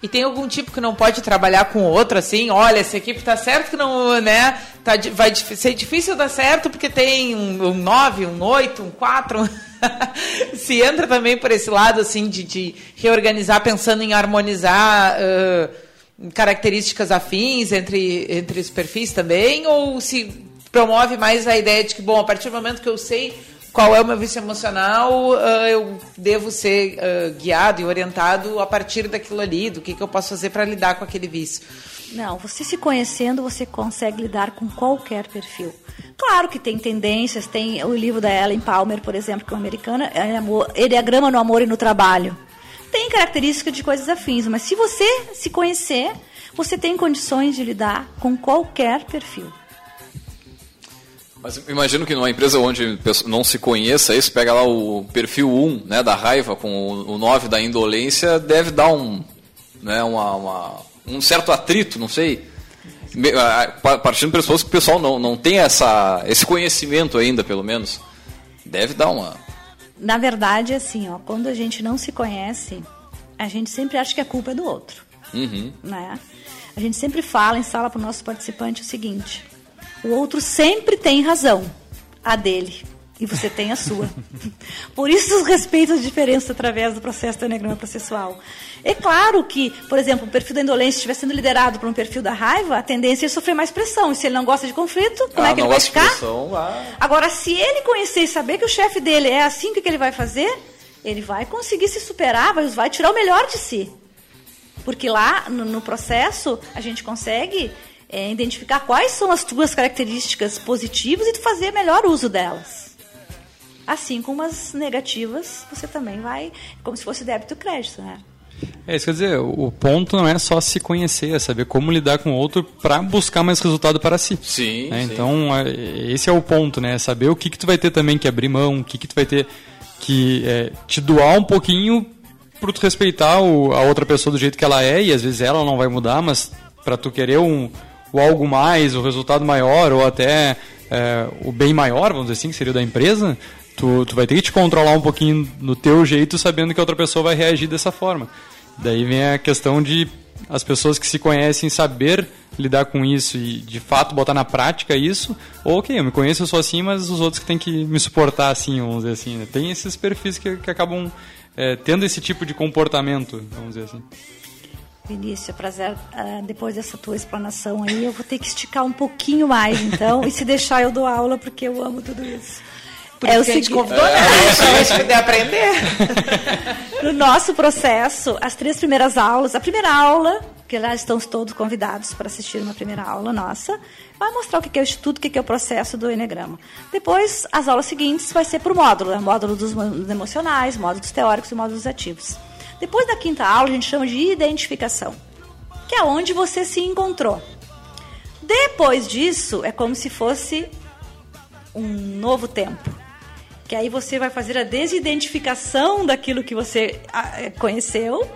E tem algum tipo que não pode trabalhar com outro, assim? Olha, essa equipe tá certo que não, né? Tá, vai ser difícil dar certo porque tem um 9, um 8, um 4. Se entra também por esse lado, assim, de, de reorganizar pensando em harmonizar uh, características afins entre, entre os perfis também? Ou se promove mais a ideia de que, bom, a partir do momento que eu sei qual é o meu vício emocional, eu devo ser guiado e orientado a partir daquilo ali, do que, que eu posso fazer para lidar com aquele vício. Não, você se conhecendo, você consegue lidar com qualquer perfil. Claro que tem tendências, tem o livro da Ellen Palmer, por exemplo, que é uma americana, é amor, Enneagrama no Amor e no Trabalho. Tem características de coisas afins, mas se você se conhecer, você tem condições de lidar com qualquer perfil. Mas imagino que numa empresa onde não se conheça isso, pega lá o perfil 1 né, da raiva com o 9 da indolência, deve dar um, né, uma, uma, um certo atrito, não sei. Partindo do pressuposto que o pessoal não, não tem essa, esse conhecimento ainda, pelo menos. Deve dar uma. Na verdade, assim, ó, quando a gente não se conhece, a gente sempre acha que a culpa é do outro. Uhum. Né? A gente sempre fala em sala para o nosso participante o seguinte: o outro sempre tem razão, a dele. E você tem a sua. Por isso, respeito as diferenças através do processo do enegrama processual. É claro que, por exemplo, o perfil da indolência estiver sendo liderado por um perfil da raiva, a tendência é sofrer mais pressão. E se ele não gosta de conflito, como ah, é que ele vai ficar? Pressão, ah. Agora, se ele conhecer e saber que o chefe dele é assim, o que, que ele vai fazer? Ele vai conseguir se superar, vai, vai tirar o melhor de si. Porque lá, no, no processo, a gente consegue é, identificar quais são as tuas características positivas e tu fazer melhor uso delas. Assim como as negativas, você também vai, como se fosse débito e crédito, né? É, isso quer dizer, o ponto não é só se conhecer, é saber como lidar com o outro para buscar mais resultado para si. Sim, né? sim. Então, é, esse é o ponto, né? Saber o que, que tu vai ter também que abrir mão, o que, que tu vai ter que é, te doar um pouquinho para tu respeitar o, a outra pessoa do jeito que ela é, e às vezes ela não vai mudar, mas para tu querer um, o algo mais, o resultado maior, ou até é, o bem maior, vamos dizer assim, que seria o da empresa, tu, tu vai ter que te controlar um pouquinho no teu jeito, sabendo que a outra pessoa vai reagir dessa forma. Daí vem a questão de as pessoas que se conhecem saber lidar com isso e de fato botar na prática isso, ou ok, eu me conheço, eu sou assim, mas os outros que têm que me suportar assim, vamos dizer assim. Né? Tem esses perfis que, que acabam é, tendo esse tipo de comportamento, vamos dizer assim. Vinícius, é prazer. Uh, depois dessa tua explanação aí, eu vou ter que esticar um pouquinho mais, então. e se deixar, eu dou aula, porque eu amo tudo isso. Por é o seguinte, convidou, né? Pra gente poder aprender. no nosso processo, as três primeiras aulas, a primeira aula, que lá estão todos convidados para assistir uma primeira aula nossa, vai mostrar o que é o Instituto, o que é o processo do Enegrama. Depois, as aulas seguintes vai ser por módulo, né? módulo dos emocionais, módulo dos teóricos e módulo dos ativos. Depois da quinta aula, a gente chama de identificação, que é onde você se encontrou. Depois disso, é como se fosse um novo tempo. Que aí você vai fazer a desidentificação daquilo que você ah, é, conheceu,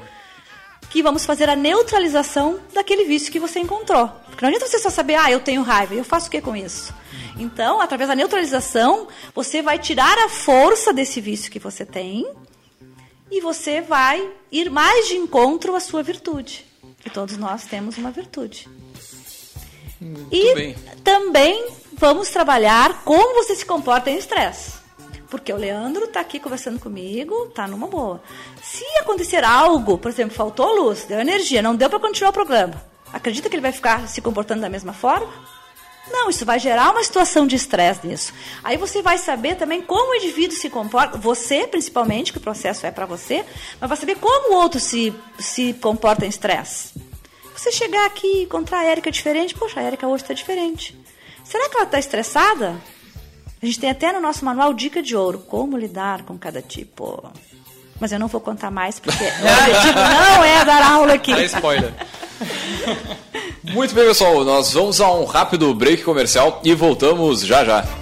que vamos fazer a neutralização daquele vício que você encontrou. Porque não adianta você só saber, ah, eu tenho raiva, eu faço o que com isso? Então, através da neutralização, você vai tirar a força desse vício que você tem e você vai ir mais de encontro à sua virtude. Que todos nós temos uma virtude. Muito e bem. também vamos trabalhar como você se comporta em estresse. Porque o Leandro está aqui conversando comigo, está numa boa. Se acontecer algo, por exemplo, faltou luz, deu energia, não deu para continuar o programa, acredita que ele vai ficar se comportando da mesma forma? Não, isso vai gerar uma situação de estresse nisso. Aí você vai saber também como o indivíduo se comporta, você principalmente, que o processo é para você, mas vai saber como o outro se, se comporta em estresse. Você chegar aqui e encontrar a Érica diferente, poxa, a Érica hoje está diferente. Será que ela está estressada? A gente tem até no nosso manual dica de ouro, como lidar com cada tipo. Mas eu não vou contar mais, porque o objetivo não é dar aula aqui. É spoiler. Muito bem, pessoal. Nós vamos a um rápido break comercial e voltamos já já.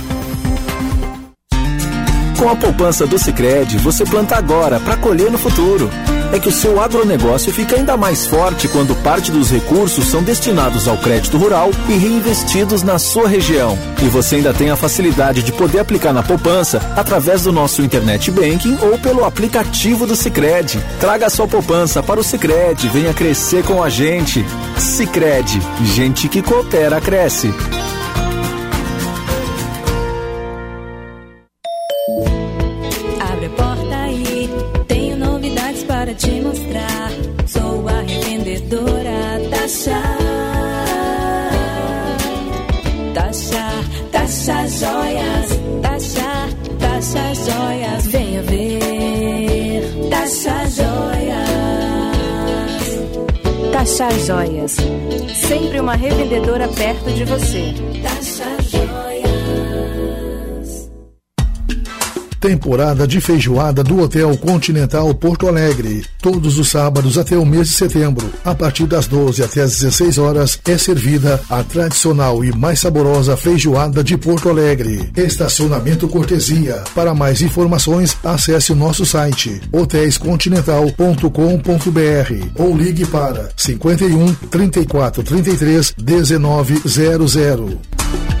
Com a poupança do Sicredi, você planta agora para colher no futuro. É que o seu agronegócio fica ainda mais forte quando parte dos recursos são destinados ao crédito rural e reinvestidos na sua região. E você ainda tem a facilidade de poder aplicar na poupança através do nosso internet banking ou pelo aplicativo do Sicredi. Traga sua poupança para o Sicredi, venha crescer com a gente. Sicredi, gente que coopera cresce. Taxa joias, sempre uma revendedora perto de você. Taxa Temporada de feijoada do Hotel Continental Porto Alegre. Todos os sábados até o mês de setembro, a partir das 12 até as 16 horas, é servida a tradicional e mais saborosa feijoada de Porto Alegre. Estacionamento cortesia. Para mais informações, acesse o nosso site hotéiscontinental.com.br ou ligue para 51 34 33 1900.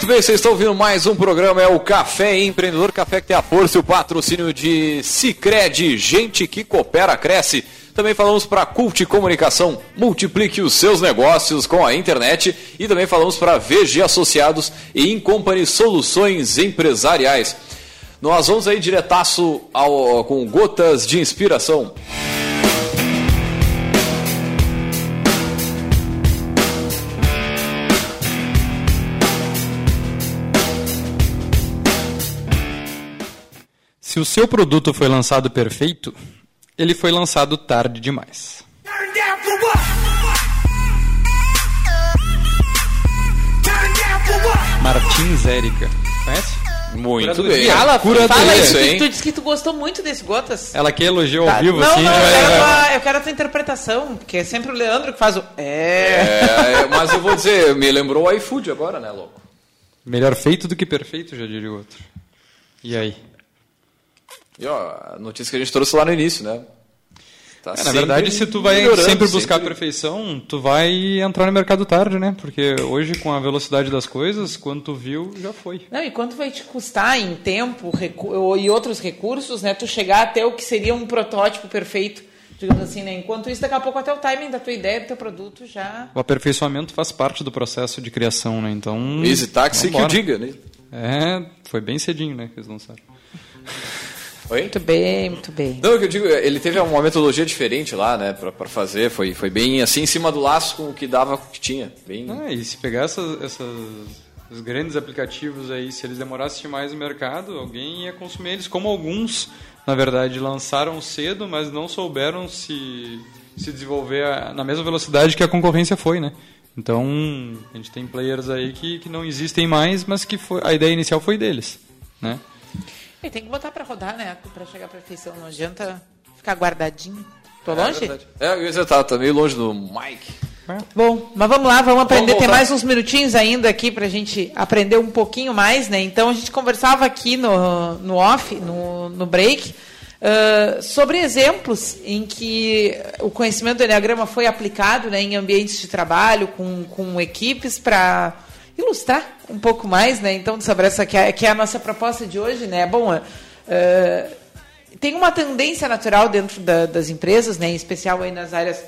Muito bem, vocês estão ouvindo mais um programa, é o Café Empreendedor, café que tem a força e o patrocínio de Cicred, gente que coopera, cresce. Também falamos para Cult Comunicação, multiplique os seus negócios com a internet e também falamos para VG Associados e Incompany Soluções Empresariais. Nós vamos aí diretaço ao, com gotas de inspiração. Se o seu produto foi lançado perfeito, ele foi lançado tarde demais. Martins Érica. Conhece? Muito Curadoria. bem. Fala, Curadoria, fala isso, hein? tu disse que tu gostou muito desse Gotas. Ela que elogiou ao Tá. vivo, não, assim. não, eu vai- quero, a vai- tua, eu quero a tua interpretação, porque é sempre o Leandro que faz o. É. É, mas eu vou dizer, me lembrou o iFood agora, né, louco? Melhor feito do que perfeito, já diria o outro. E aí? E ó, a notícia que a gente trouxe lá no início, né? Tá É, na verdade, se tu vai sempre buscar a sempre- perfeição, tu vai entrar no mercado tarde, né? Porque hoje, com a velocidade das coisas, quando tu viu, já foi. Não, e quanto vai te custar em tempo recu- e outros recursos, né? Tu chegar até o que seria um protótipo perfeito, digamos assim, né? Enquanto isso, daqui a pouco até o timing da tua ideia, do teu produto já. O aperfeiçoamento faz parte do processo de criação, né? Então. Easy Taxi que o vambora. diga, né? É, foi bem cedinho, né, que eles lançaram. Oi? Muito bem, muito bem. Não, o que eu digo, ele teve uma metodologia diferente lá, né, pra, pra fazer, foi, foi bem assim, em cima do laço com o que dava, com o que tinha. Bem... Ah, e se pegar essas, essas os grandes aplicativos aí, se eles demorassem mais no mercado, alguém ia consumir eles, como alguns, na verdade, lançaram cedo, mas não souberam se, se desenvolver a- na mesma velocidade que a concorrência foi, né? Então, a gente tem players aí que, que não existem mais, mas que foi, a ideia inicial foi deles, né? E tem que botar pra rodar, né? Pra chegar à perfeição. Não adianta ficar guardadinho. Tô É longe? verdade. É, eu ia tá, tá meio longe do Mike. Bom, mas vamos lá, vamos aprender. Vamos Tem mais uns minutinhos ainda aqui pra gente aprender um pouquinho mais, né? Então a gente conversava aqui no, no off, no, no break, ah, sobre exemplos em que o conhecimento do Enneagrama foi aplicado né, em ambientes de trabalho, com, com equipes, para ilustrar um pouco mais, né? Então, sobre essa que é, que é a nossa proposta de hoje, né? Bom, ah, tem uma tendência natural dentro da- das empresas, né, em especial aí nas áreas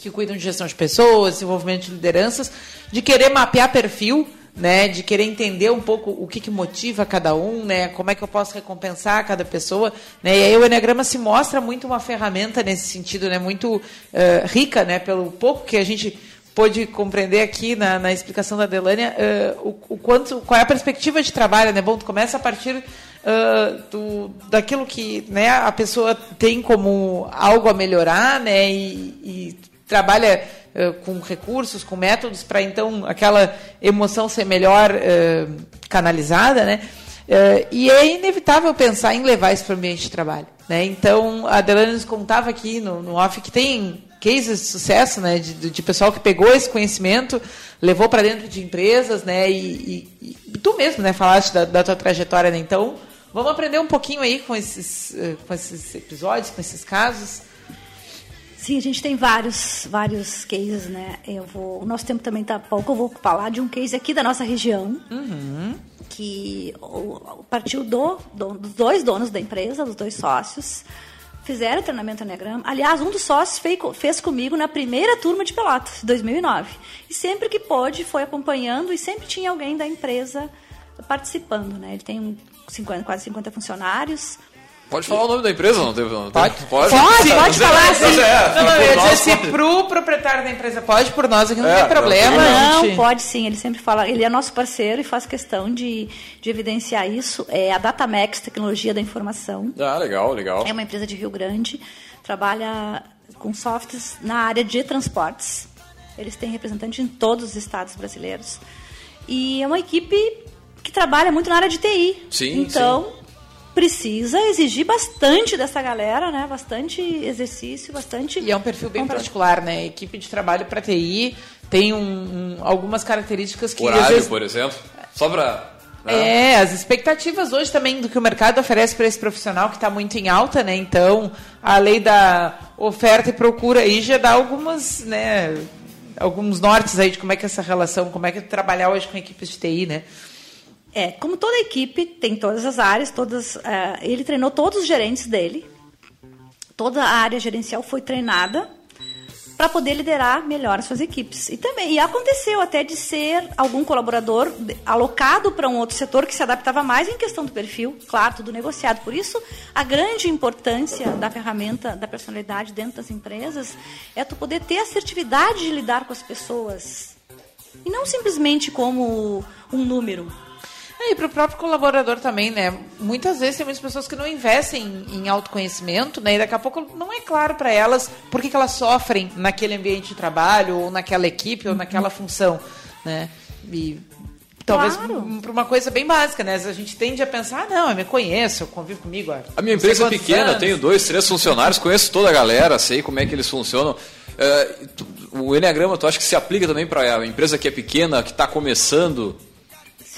que cuidam de gestão de pessoas, desenvolvimento de lideranças, de querer mapear perfil, né, de querer entender um pouco o que, que motiva cada um, né, como é que eu posso recompensar cada pessoa, né, e aí o Enneagrama se mostra muito uma ferramenta nesse sentido, né, muito eh, rica, né, pelo pouco que a gente pôde compreender aqui na, na explicação da Delânia eh, o, o quanto, qual é a perspectiva de trabalho, né? Bom, tu começa a partir uh, do, daquilo que né, a pessoa tem como algo a melhorar, né? E, e trabalha uh, com recursos, com métodos para então aquela emoção ser melhor uh, canalizada, né? e é inevitável pensar em levar isso para o ambiente de trabalho. Né? Então, a Delane nos contava aqui no, no off que tem cases de sucesso, né, de, de pessoal que pegou esse conhecimento, levou para dentro de empresas, né, e, e, e, tu mesmo, né, falaste da, da tua trajetória, né, então Vamos aprender um pouquinho aí com esses, eh, com esses episódios, com esses casos. Sim, a gente tem vários, vários cases, né? Eu vou, o nosso tempo também está pouco. Eu vou falar de um case aqui da nossa região, uhum. que partiu do, do, dos dois donos da empresa, dos dois sócios, fizeram treinamento Enneagrama. Aliás, um dos sócios fez, comigo na primeira turma de Pelotas, 2009. E sempre que pôde, foi acompanhando e sempre tinha alguém da empresa participando, né? Ele tem um 50, quase 50 funcionários. Pode falar e... o nome da empresa, não? Pode? Pode, pode, pode, pode falar sim. É, não, não, eu ia dizer se pro proprietário da empresa pode, por nós aqui não é, tem problema. Não, não, pode sim, ele sempre fala, ele é nosso parceiro e faz questão de, de evidenciar isso. É a Datamax Tecnologia da Informação. Ah, legal, legal. É uma empresa de Rio Grande, trabalha com softwares na área de transportes. Eles têm representantes em todos os estados brasileiros. E é uma equipe que trabalha muito na área de TI. Sim, então, sim. Precisa exigir bastante dessa galera, né? Bastante exercício, bastante. E é um perfil bem particular, né? Equipe de trabalho para TI tem um, um, algumas características que. Horário, vezes... por exemplo. Só para. Né? É, as expectativas hoje também do que o mercado oferece para esse profissional que está muito em alta, né? Então, a lei da oferta e procura aí já dá algumas, né? Alguns nortes aí de como é que é essa relação, como é que é trabalhar hoje com equipes de TI, né? É, como toda equipe tem todas as áreas, todas, uh, ele treinou todos os gerentes dele. Toda a área gerencial foi treinada para poder liderar melhor as suas equipes. E também e aconteceu até de ser algum colaborador alocado para um outro setor que se adaptava mais em questão do perfil, claro, tudo negociado. Por isso, a grande importância da ferramenta da personalidade dentro das empresas é tu poder ter assertividade de lidar com as pessoas. E não simplesmente como um número, é, e para o próprio colaborador também, né? Muitas vezes tem muitas pessoas que não investem em autoconhecimento, né? E daqui a pouco não é claro para elas por que, que elas sofrem naquele ambiente de trabalho, ou naquela equipe, ou naquela função, né? E talvez claro. para uma coisa bem básica, né? A gente tende a pensar, ah, não, eu me conheço, eu convivo comigo. A minha empresa é pequena, anos. tenho dois, três funcionários, conheço toda a galera, sei como é que eles funcionam. Uh, o Enneagrama, tu acha que se aplica também para a empresa que é pequena, que está começando?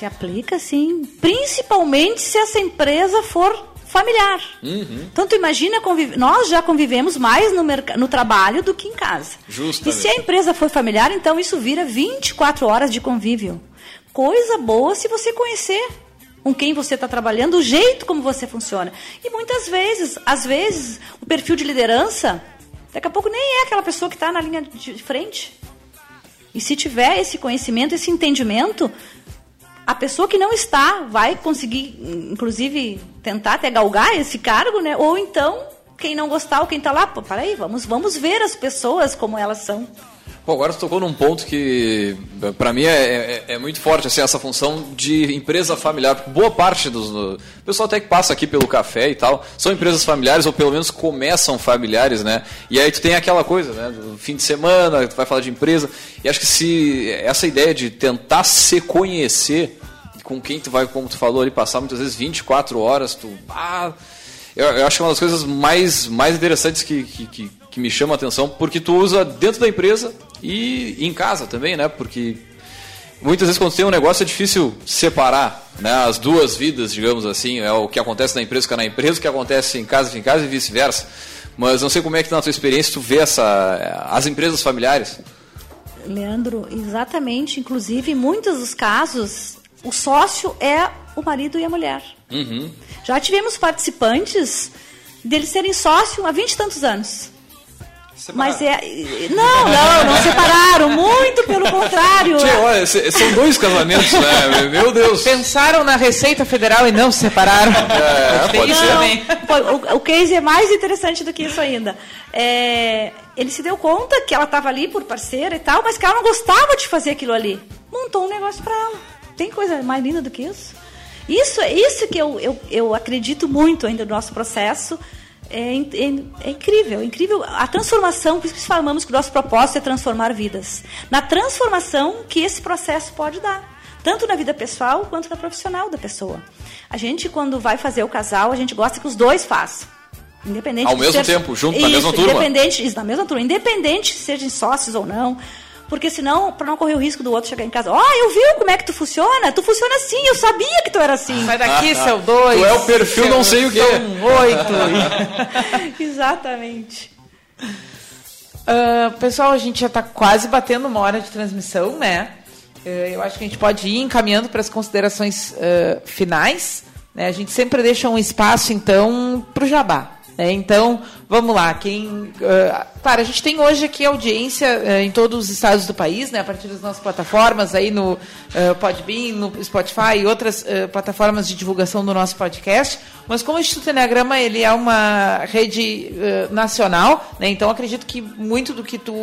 Se aplica, sim. Principalmente se essa empresa for familiar. Uhum. Então, tu imagina, nós já convivemos mais no, no trabalho do que em casa. Justamente. E se a empresa for familiar, então isso vira 24 horas de convívio. Coisa boa se você conhecer com quem você está trabalhando, o jeito como você funciona. E muitas vezes, às vezes, o perfil de liderança, daqui a pouco nem é aquela pessoa que está na linha de frente. E se tiver esse conhecimento, esse entendimento, a pessoa que não está vai conseguir, inclusive, tentar até galgar esse cargo, né? Ou então, quem não gostar ou quem está lá, pô, peraí, vamos, vamos ver as pessoas como elas são. Pô, agora você tocou num ponto que, para mim, é, é, é, muito forte, assim, essa função de empresa familiar. Boa parte dos... O pessoal até que passa aqui pelo café e tal, são empresas familiares, ou pelo menos começam familiares, né? E aí tu tem aquela coisa, né? Do fim de semana, tu vai falar de empresa. E acho que se essa ideia de tentar se conhecer com quem tu vai, como tu falou ali, passar muitas vezes 24 horas, tu... Ah, eu, eu acho que é uma das coisas mais, mais interessantes que, que, que, que me chama a atenção, porque tu usa dentro da empresa e em casa também, né? Porque muitas vezes quando tem um negócio é difícil separar né, as duas vidas, digamos assim. É o que acontece na empresa fica na empresa, o que acontece em casa fica em casa e vice-versa. Mas não sei como é que tá na tua experiência tu vê essa, as empresas familiares. Leandro, exatamente. Inclusive, em muitos dos casos, o sócio é o marido e a mulher. Uhum. Já tivemos participantes deles serem sócio há vinte e tantos anos. Mas é. Não, não, não separaram. Muito pelo contrário. Tio, olha, são dois casamentos, né? Meu Deus. Pensaram na Receita Federal e não se separaram. É, pode ser. Não, o, o case é mais interessante do que isso ainda. É, ele se deu conta que ela estava ali por parceira e tal, mas que ela não gostava de fazer aquilo ali. Montou um negócio para ela. Tem coisa mais linda do que isso? Isso é isso que eu, eu, eu acredito muito ainda no nosso processo. É, é, é, incrível, é incrível a transformação, por isso que falamos que o nosso propósito é transformar vidas. Na transformação que esse processo pode dar, tanto na vida pessoal quanto na profissional da pessoa. A gente, quando vai fazer o casal, a gente gosta que os dois façam. Independente Ao mesmo ser... tempo, junto isso, na mesma turma. Independente, isso, na mesma turma. Independente se sejam sócios ou não. Porque senão, para não correr o risco do outro chegar em casa, ó, oh, eu vi como é que tu funciona? Tu funciona assim, eu sabia que tu era assim. Sai daqui, seu dois. Tu é o perfil não sei o quê. Um oito. Exatamente. Uh, pessoal, a gente já está quase batendo uma hora de transmissão, né? Uh, eu acho que a gente pode ir encaminhando para as considerações uh, finais. Né? A gente sempre deixa um espaço, então, para o jabá. Né? Então, vamos lá. Quem, uh, claro, a gente tem hoje aqui audiência uh, em todos os estados do país, né? a partir das nossas plataformas, aí no uh, Podbean, no Spotify e outras plataformas de divulgação do nosso podcast. Mas como o Instituto Enneagrama ele é uma rede nacional, né? então acredito que muito do que tu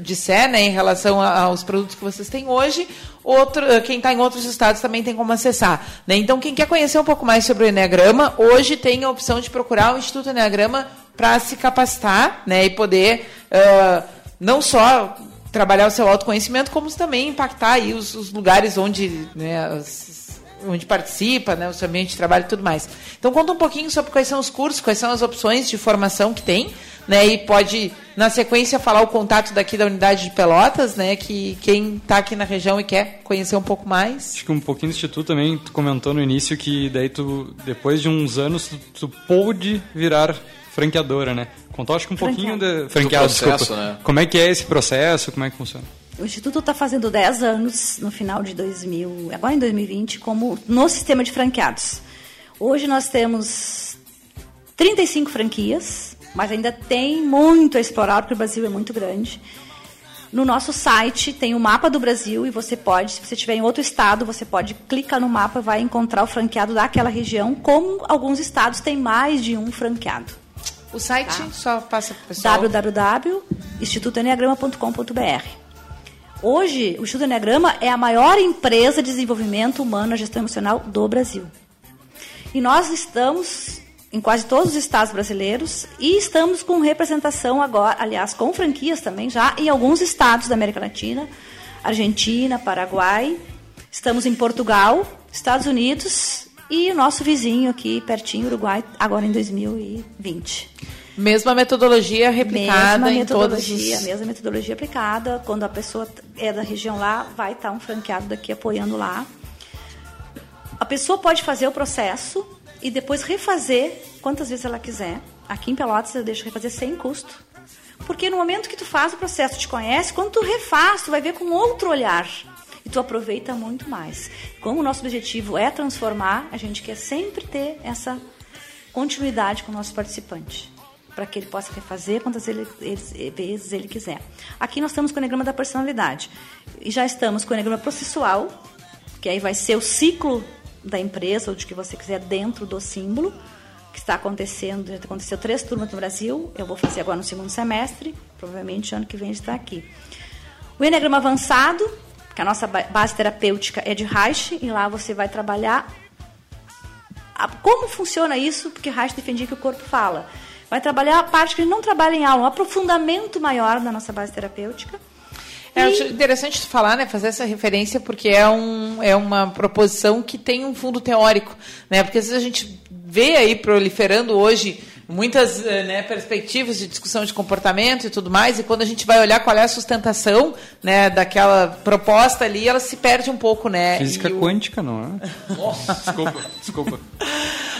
disser né, em relação aos produtos que vocês têm hoje, outro, quem está em outros estados também tem como acessar. Né? Então, quem quer conhecer um pouco mais sobre o Enneagrama, hoje tem a opção de procurar o Instituto Enneagrama para se capacitar né, e poder uh, não só trabalhar o seu autoconhecimento, como também impactar aí os, os lugares onde, né, as, onde participa, né, o seu ambiente de trabalho e tudo mais. Então conta um pouquinho sobre quais são os cursos, quais são as opções de formação que tem, né, e pode, na sequência, falar o contato daqui da unidade de Pelotas, né, que quem está aqui na região e quer conhecer um pouco mais. Acho que um pouquinho do Instituto também, tu comentou no início que daí tu, depois de uns anos, tu, tu pôde virar franqueadora, né? Contar acho que um pouquinho de franqueado, processo, desculpa. né? Como é que é esse processo? Como é que funciona? O Instituto está fazendo 10 anos no final de 2000, agora em 2020, como no sistema de franqueados. Hoje nós temos 35 franquias, mas ainda tem muito a explorar, porque o Brasil é muito grande. No nosso site tem o mapa do Brasil e você pode, se você estiver em outro estado, você pode clicar no mapa e vai encontrar o franqueado daquela região, como alguns estados têm mais de um franqueado. O site tá. só passa para o pessoal. www.institutoenneagrama.com.br Hoje, o Instituto Enneagrama é a maior empresa de desenvolvimento humano e gestão emocional do Brasil. E nós estamos em quase todos os estados brasileiros e estamos com representação agora, aliás, com franquias também já em alguns estados da América Latina, Argentina, Paraguai. Estamos em Portugal, Estados Unidos e o nosso vizinho aqui pertinho, Uruguai, agora em 2020. Mesma metodologia replicada mesma em metodologia, todos os... mesma metodologia aplicada. Quando a pessoa é da região lá, vai estar um franqueado daqui apoiando lá. A pessoa pode fazer o processo e depois refazer quantas vezes ela quiser. Aqui em Pelotas eu deixo refazer sem custo. Porque no momento que tu faz o processo, te conhece, quando tu refaz, tu vai ver com outro olhar e tu aproveita muito mais. Como o nosso objetivo é transformar, a gente quer sempre ter essa continuidade com o nosso participante, para que ele possa refazer quantas ele, ele, vezes ele quiser. Aqui nós estamos com o enegrama da personalidade e já estamos com o enegrama processual, que aí vai ser o ciclo da empresa ou de que você quiser dentro do símbolo que está acontecendo, já aconteceu três turmas no Brasil, eu vou fazer agora no segundo semestre, provavelmente ano que vem está aqui. O Enneagrama Avançado, que a nossa base terapêutica é de Reich, e lá você vai trabalhar a, como funciona isso, porque Reich defendia que o corpo fala. Vai trabalhar a parte que ele não trabalha em aula, um aprofundamento maior da nossa base terapêutica. É interessante tu falar, né, fazer essa referência, porque é, um, é uma proposição que tem um fundo teórico, né, porque às vezes a gente vê aí proliferando hoje muitas eh, né, perspectivas de discussão de comportamento e tudo mais, e quando a gente vai olhar qual é a sustentação né, daquela proposta ali, ela se perde um pouco, né? Física o... quântica, não é? Nossa, desculpa, desculpa.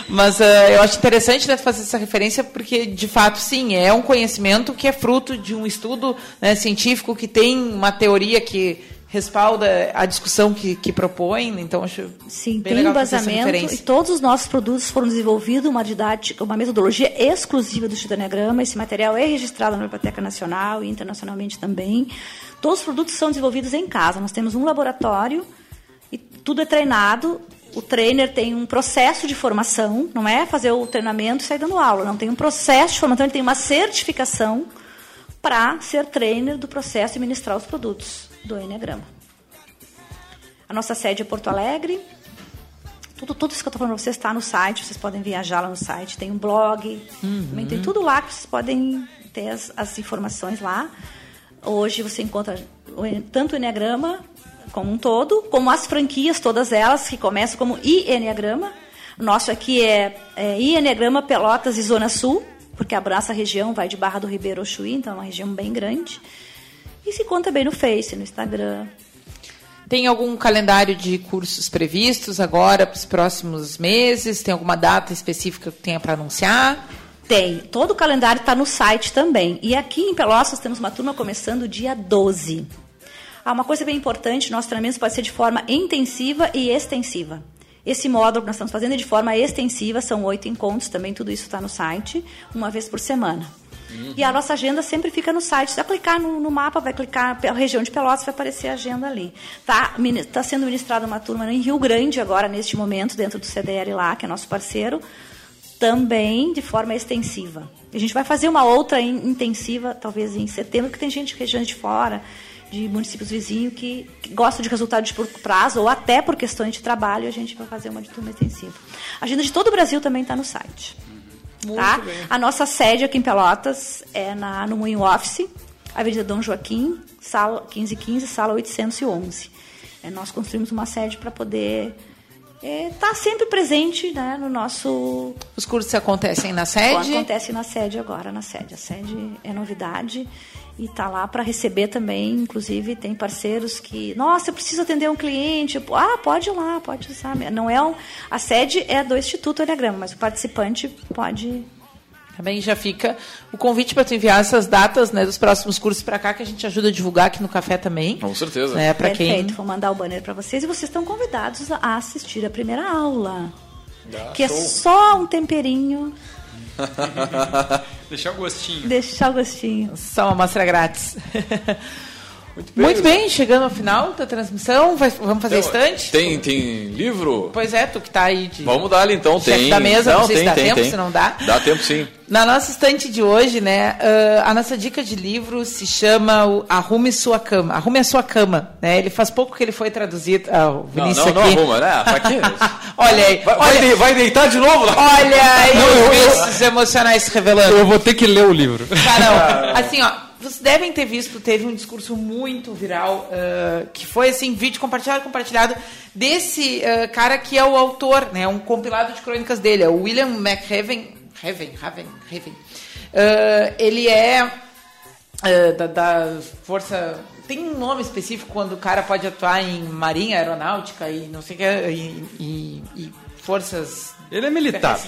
Mas uh, eu acho interessante né, fazer essa referência porque, de fato, sim, é um conhecimento que é fruto de um estudo né, científico que tem uma teoria que respalda a discussão que, que propõe, então acho Sim, bem tem embasamento e todos os nossos produtos foram desenvolvidos uma didática, uma metodologia exclusiva do Instituto Enneagrama. Esse material é registrado na Biblioteca Nacional e internacionalmente também. Todos os produtos são desenvolvidos em casa. Nós temos um laboratório e tudo é treinado. O trainer tem um processo de formação, não é fazer o treinamento e sair dando aula, não tem um processo de formação, ele tem uma certificação para ser trainer do processo e ministrar os produtos do Enneagrama. A nossa sede é Porto Alegre. Tudo, tudo isso que eu estou falando para vocês está no site, vocês podem viajar lá no site, tem um blog, também tem tudo lá que vocês podem ter as, as informações lá. Hoje você encontra tanto o Enneagrama como um todo, como as franquias, todas elas, que começam como I-Enneagrama. Nosso aqui é, é I-Enneagrama Pelotas e Zona Sul, porque abraça a região, vai de Barra do Ribeiro ao Chuí, então é uma região bem grande. E se conta bem no Face, no Instagram. Tem algum calendário de cursos previstos agora para os próximos meses? Tem alguma data específica que tenha para anunciar? Tem. Todo o calendário está no site também. E aqui em Pelotas temos uma turma começando dia 12. Ah, uma coisa bem importante, nosso treinamento pode ser de forma intensiva e extensiva. Esse módulo que nós estamos fazendo é de forma extensiva, são oito encontros também, tudo isso está no site, uma vez por semana. E a nossa agenda sempre fica no site. Se você clicar no, no mapa, vai clicar pela região de Pelotas, vai aparecer a agenda ali. Está tá sendo ministrada uma turma em Rio Grande agora, neste momento, dentro do CDL lá, que é nosso parceiro, também de forma extensiva. A gente vai fazer uma outra in- intensiva, talvez em setembro, porque tem gente de regiões de fora, de municípios vizinhos, que, que gosta de resultados de curto prazo, ou até por questões de trabalho, a gente vai fazer uma de turma extensiva. A agenda de todo o Brasil também está no site. Tá? A nossa sede aqui em Pelotas é na, no Moinho Office, Avenida Dom Joaquim, sala 1515, sala 811. É, nós construímos uma sede para poder estar sempre presente né, no nosso Os cursos acontecem na sede? Acontece na sede agora, na sede. A sede é novidade e está lá para receber também. Inclusive, tem parceiros que, nossa, eu preciso atender um cliente. Ah, pode ir lá, pode usar. Não é um, a sede é do Instituto Enneagrama, mas o participante pode. Também já fica o convite para tu enviar essas datas né, dos próximos cursos para cá, que a gente ajuda a divulgar aqui no café também. Com certeza. Né, para quem Perfeito, vou mandar o banner para vocês e vocês estão convidados a assistir a primeira aula. que é só um temperinho, Deixar o gostinho. deixar o gostinho. Só uma amostra grátis. Muito bem. Muito bem, chegando ao final da transmissão, vai- vamos fazer Então, estante? Tem, tem livro? Pois é, tu que tá aí de... Vamos dar ali então, tem. da mesa, não sei se tem, dá tem, tempo, tem. se não dá. Dá tempo sim. Na nossa estante de hoje, né, ah, a nossa dica de livro se chama o Arrume Sua Cama. Arrume a Sua Cama, né? Ele faz pouco que ele foi traduzido, ah, o Não, Vinícius não, não aqui. arruma, né? Pra quê? Olha aí, Vai, vai olha, de- vai deitar de novo lá? olha aí Não, eu- os eu- vícios emocionais se revelando. Eu vou ter que ler o livro. Caramba, assim, ó, vocês devem ter visto, teve um discurso muito viral, ah, que foi, assim, vídeo compartilhado, compartilhado, desse ah, cara que é o autor, né, um compilado de crônicas dele, é o William McHaven, Haven, Haven, Haven. Ah, ele é da, da força... Tem um nome específico quando o cara pode atuar em marinha, aeronáutica e não sei o que, e, e- e forças... Ele é militar.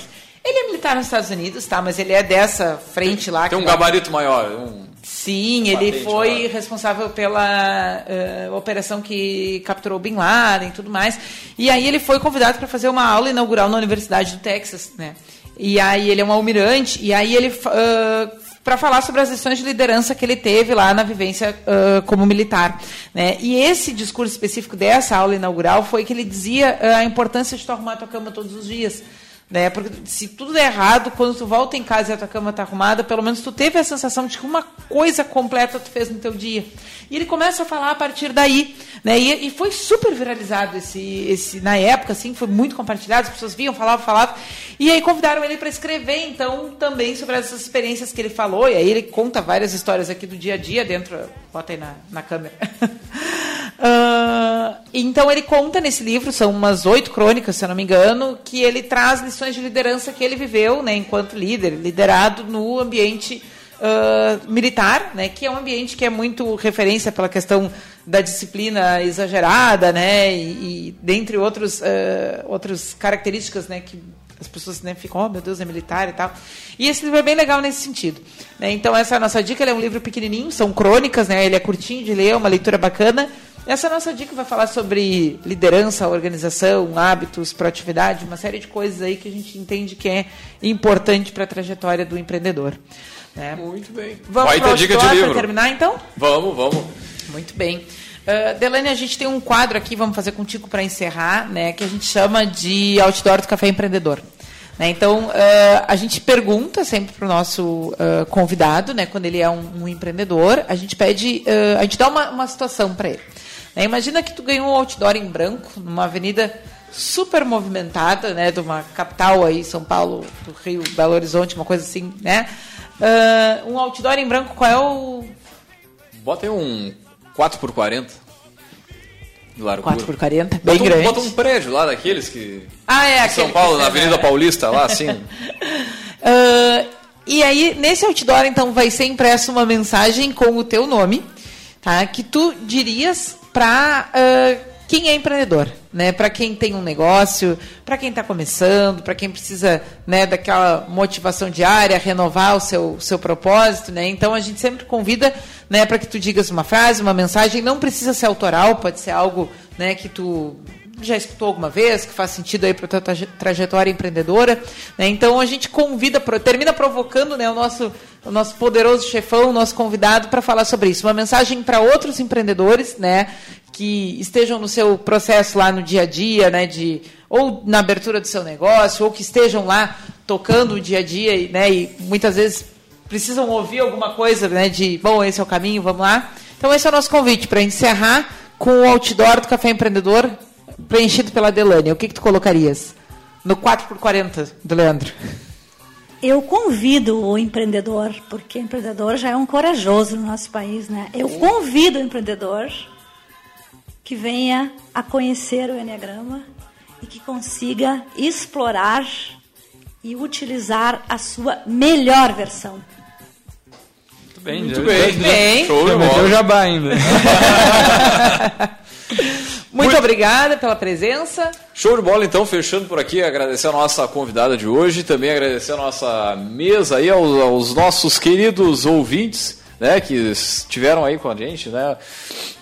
Ele é militar nos Estados Unidos, tá? Mas ele é dessa frente lá. Tem que um gabarito maior. Um... Sim, ele Patente, foi claro. responsável pela eh, operação que capturou Bin Laden e tudo mais. E aí ele foi convidado para fazer uma aula inaugural na Universidade do Texas, né? E aí ele é um almirante, e aí ele para falar sobre as lições de liderança que ele teve lá na vivência ah, como militar, né? E esse discurso específico dessa aula inaugural foi que ele dizia ah, a importância de tu arrumar a tua cama todos os dias né? Porque se tudo der errado, quando tu volta em casa e a tua cama tá arrumada, pelo menos tu teve a sensação de que uma coisa completa tu fez no teu dia. E ele começa a falar a partir daí, né? E, e foi super viralizado esse, esse na época, assim, foi muito compartilhado, as pessoas viam, falavam, falavam. E aí convidaram ele para escrever, então, também sobre essas experiências que ele falou. E aí ele conta várias histórias aqui do dia a dia dentro, bota aí na, na câmera. Ah, então ele conta nesse livro, são umas oito crônicas, se eu não me engano, que ele traz de liderança que ele viveu, né, enquanto líder, liderado no ambiente ah, militar, né, que é um ambiente que é muito referência pela questão da disciplina exagerada, né, e, e dentre outros ah, outras características, né, que as pessoas né, ficam, oh meu Deus, é militar e tal. E esse livro é bem legal nesse sentido. Né? Então, essa é a nossa dica. Ele é um livro pequenininho, são crônicas, né? ele é curtinho de ler, é uma leitura bacana. Essa nossa dica vai falar sobre liderança, organização, hábitos, proatividade, uma série de coisas aí que a gente entende que é importante para a trajetória do empreendedor. Né? Muito bem. Vamos Vai ter dica de livro. terminar, então? Vamos, vamos. Muito bem. Uh, Delane, a gente tem um quadro aqui, vamos fazer contigo para encerrar, né, que a gente chama de Outdoor do Café Empreendedor. Né, então, uh, a gente pergunta sempre para o nosso uh, convidado, né, quando ele é um, um empreendedor, a gente pede, uh, a gente dá uma, uma situação para ele. Né, imagina que tu ganhou um outdoor em branco, numa avenida super movimentada, né, de uma capital aí, São Paulo, do Rio, Belo Horizonte, uma coisa assim, né? Uh, um outdoor em branco, qual é o Bota aí um 4x40. de largura. 4x40? Bem Bota um, grande. bota um prédio lá daqueles que. Ah, é aquele São Paulo, na Avenida Paulista, lá assim. Ah, e aí, nesse outdoor, então, vai ser impresso uma mensagem com o teu nome, tá? Que tu dirias para quem é empreendedor, né? Para quem tem um negócio, para quem está começando, para quem precisa, né, daquela motivação diária, renovar o seu, seu propósito, né? Então, a gente sempre convida, né, para que tu digas uma frase, uma mensagem, não precisa ser autoral, pode ser algo, né, que tu já escutou alguma vez, que faz sentido aí para a tua traje- trajetória empreendedora. né? Então a gente convida, termina provocando né, o, nosso, o nosso poderoso chefão, o nosso convidado, para falar sobre isso. Uma mensagem para outros empreendedores, né? Que estejam no seu processo lá no dia a dia, né? De, ou na abertura do seu negócio, ou que estejam lá tocando o dia a dia, e, né? E muitas vezes precisam ouvir alguma coisa, né? De, bom, esse é o caminho, vamos lá. Então esse é o nosso convite para encerrar com o outdoor do Café Empreendedor preenchido pela Delane. O que, que tu colocarias? No 4x40 do Leandro. Eu convido o empreendedor, porque empreendedor já é um corajoso no nosso país, né? Eu convido o empreendedor que venha a conhecer o Enneagrama e que consiga explorar e utilizar a sua melhor versão. Muito bem, Muito já- bem. já- bem. Show de já meteu jabá ainda. Muito, obrigada pela presença. Show de bola, então, fechando por aqui, agradecer a nossa convidada de hoje, também agradecer a nossa mesa aí, aos, aos nossos queridos ouvintes, né, que estiveram aí com a gente, né,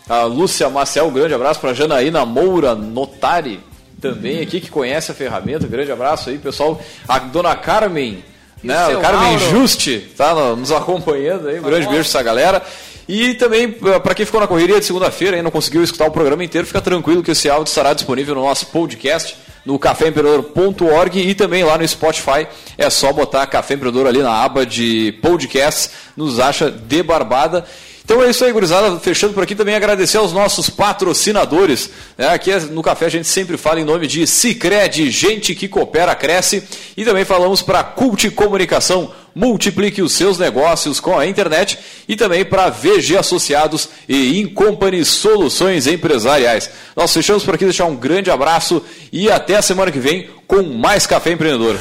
a Lúcia Maciel, um grande abraço para Janaína Moura Notari, também aqui, que conhece a ferramenta, um grande abraço aí, pessoal, a dona Carmen, né, Carmen Mauro. Juste, tá no- nos acompanhando aí, um grande beijo pra essa galera. E também, para quem ficou na correria de segunda-feira e não conseguiu escutar o programa inteiro, fica tranquilo que esse áudio estará disponível no nosso podcast, no caféempreendedor.org e também lá no Spotify. É só botar Café Empreendedor ali na aba de podcasts, nos acha de barbada. Então é isso aí, gurizada. Fechando por aqui também agradecer aos nossos patrocinadores. né? Aqui é- no café a gente sempre fala em nome de Cicred, gente que coopera, cresce. E também falamos para Cult Comunicação. Multiplique os seus negócios com a internet e também para VG Associados e Incompany Soluções Empresariais. Nós fechamos por aqui, deixar um grande abraço e até a semana que vem com mais Café Empreendedor.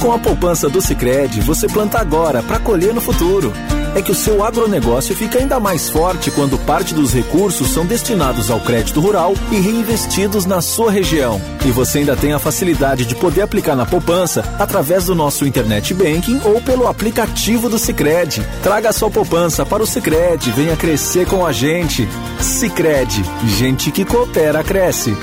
Com a poupança do Sicredi, você planta agora para colher no futuro. É que o seu agronegócio fica ainda mais forte quando parte dos recursos são destinados ao crédito rural e reinvestidos na sua região. E você ainda tem a facilidade de poder aplicar na poupança através do nosso internet banking ou pelo aplicativo do Sicredi. Traga sua poupança para o Sicredi, venha crescer com a gente. Sicredi, gente que coopera cresce.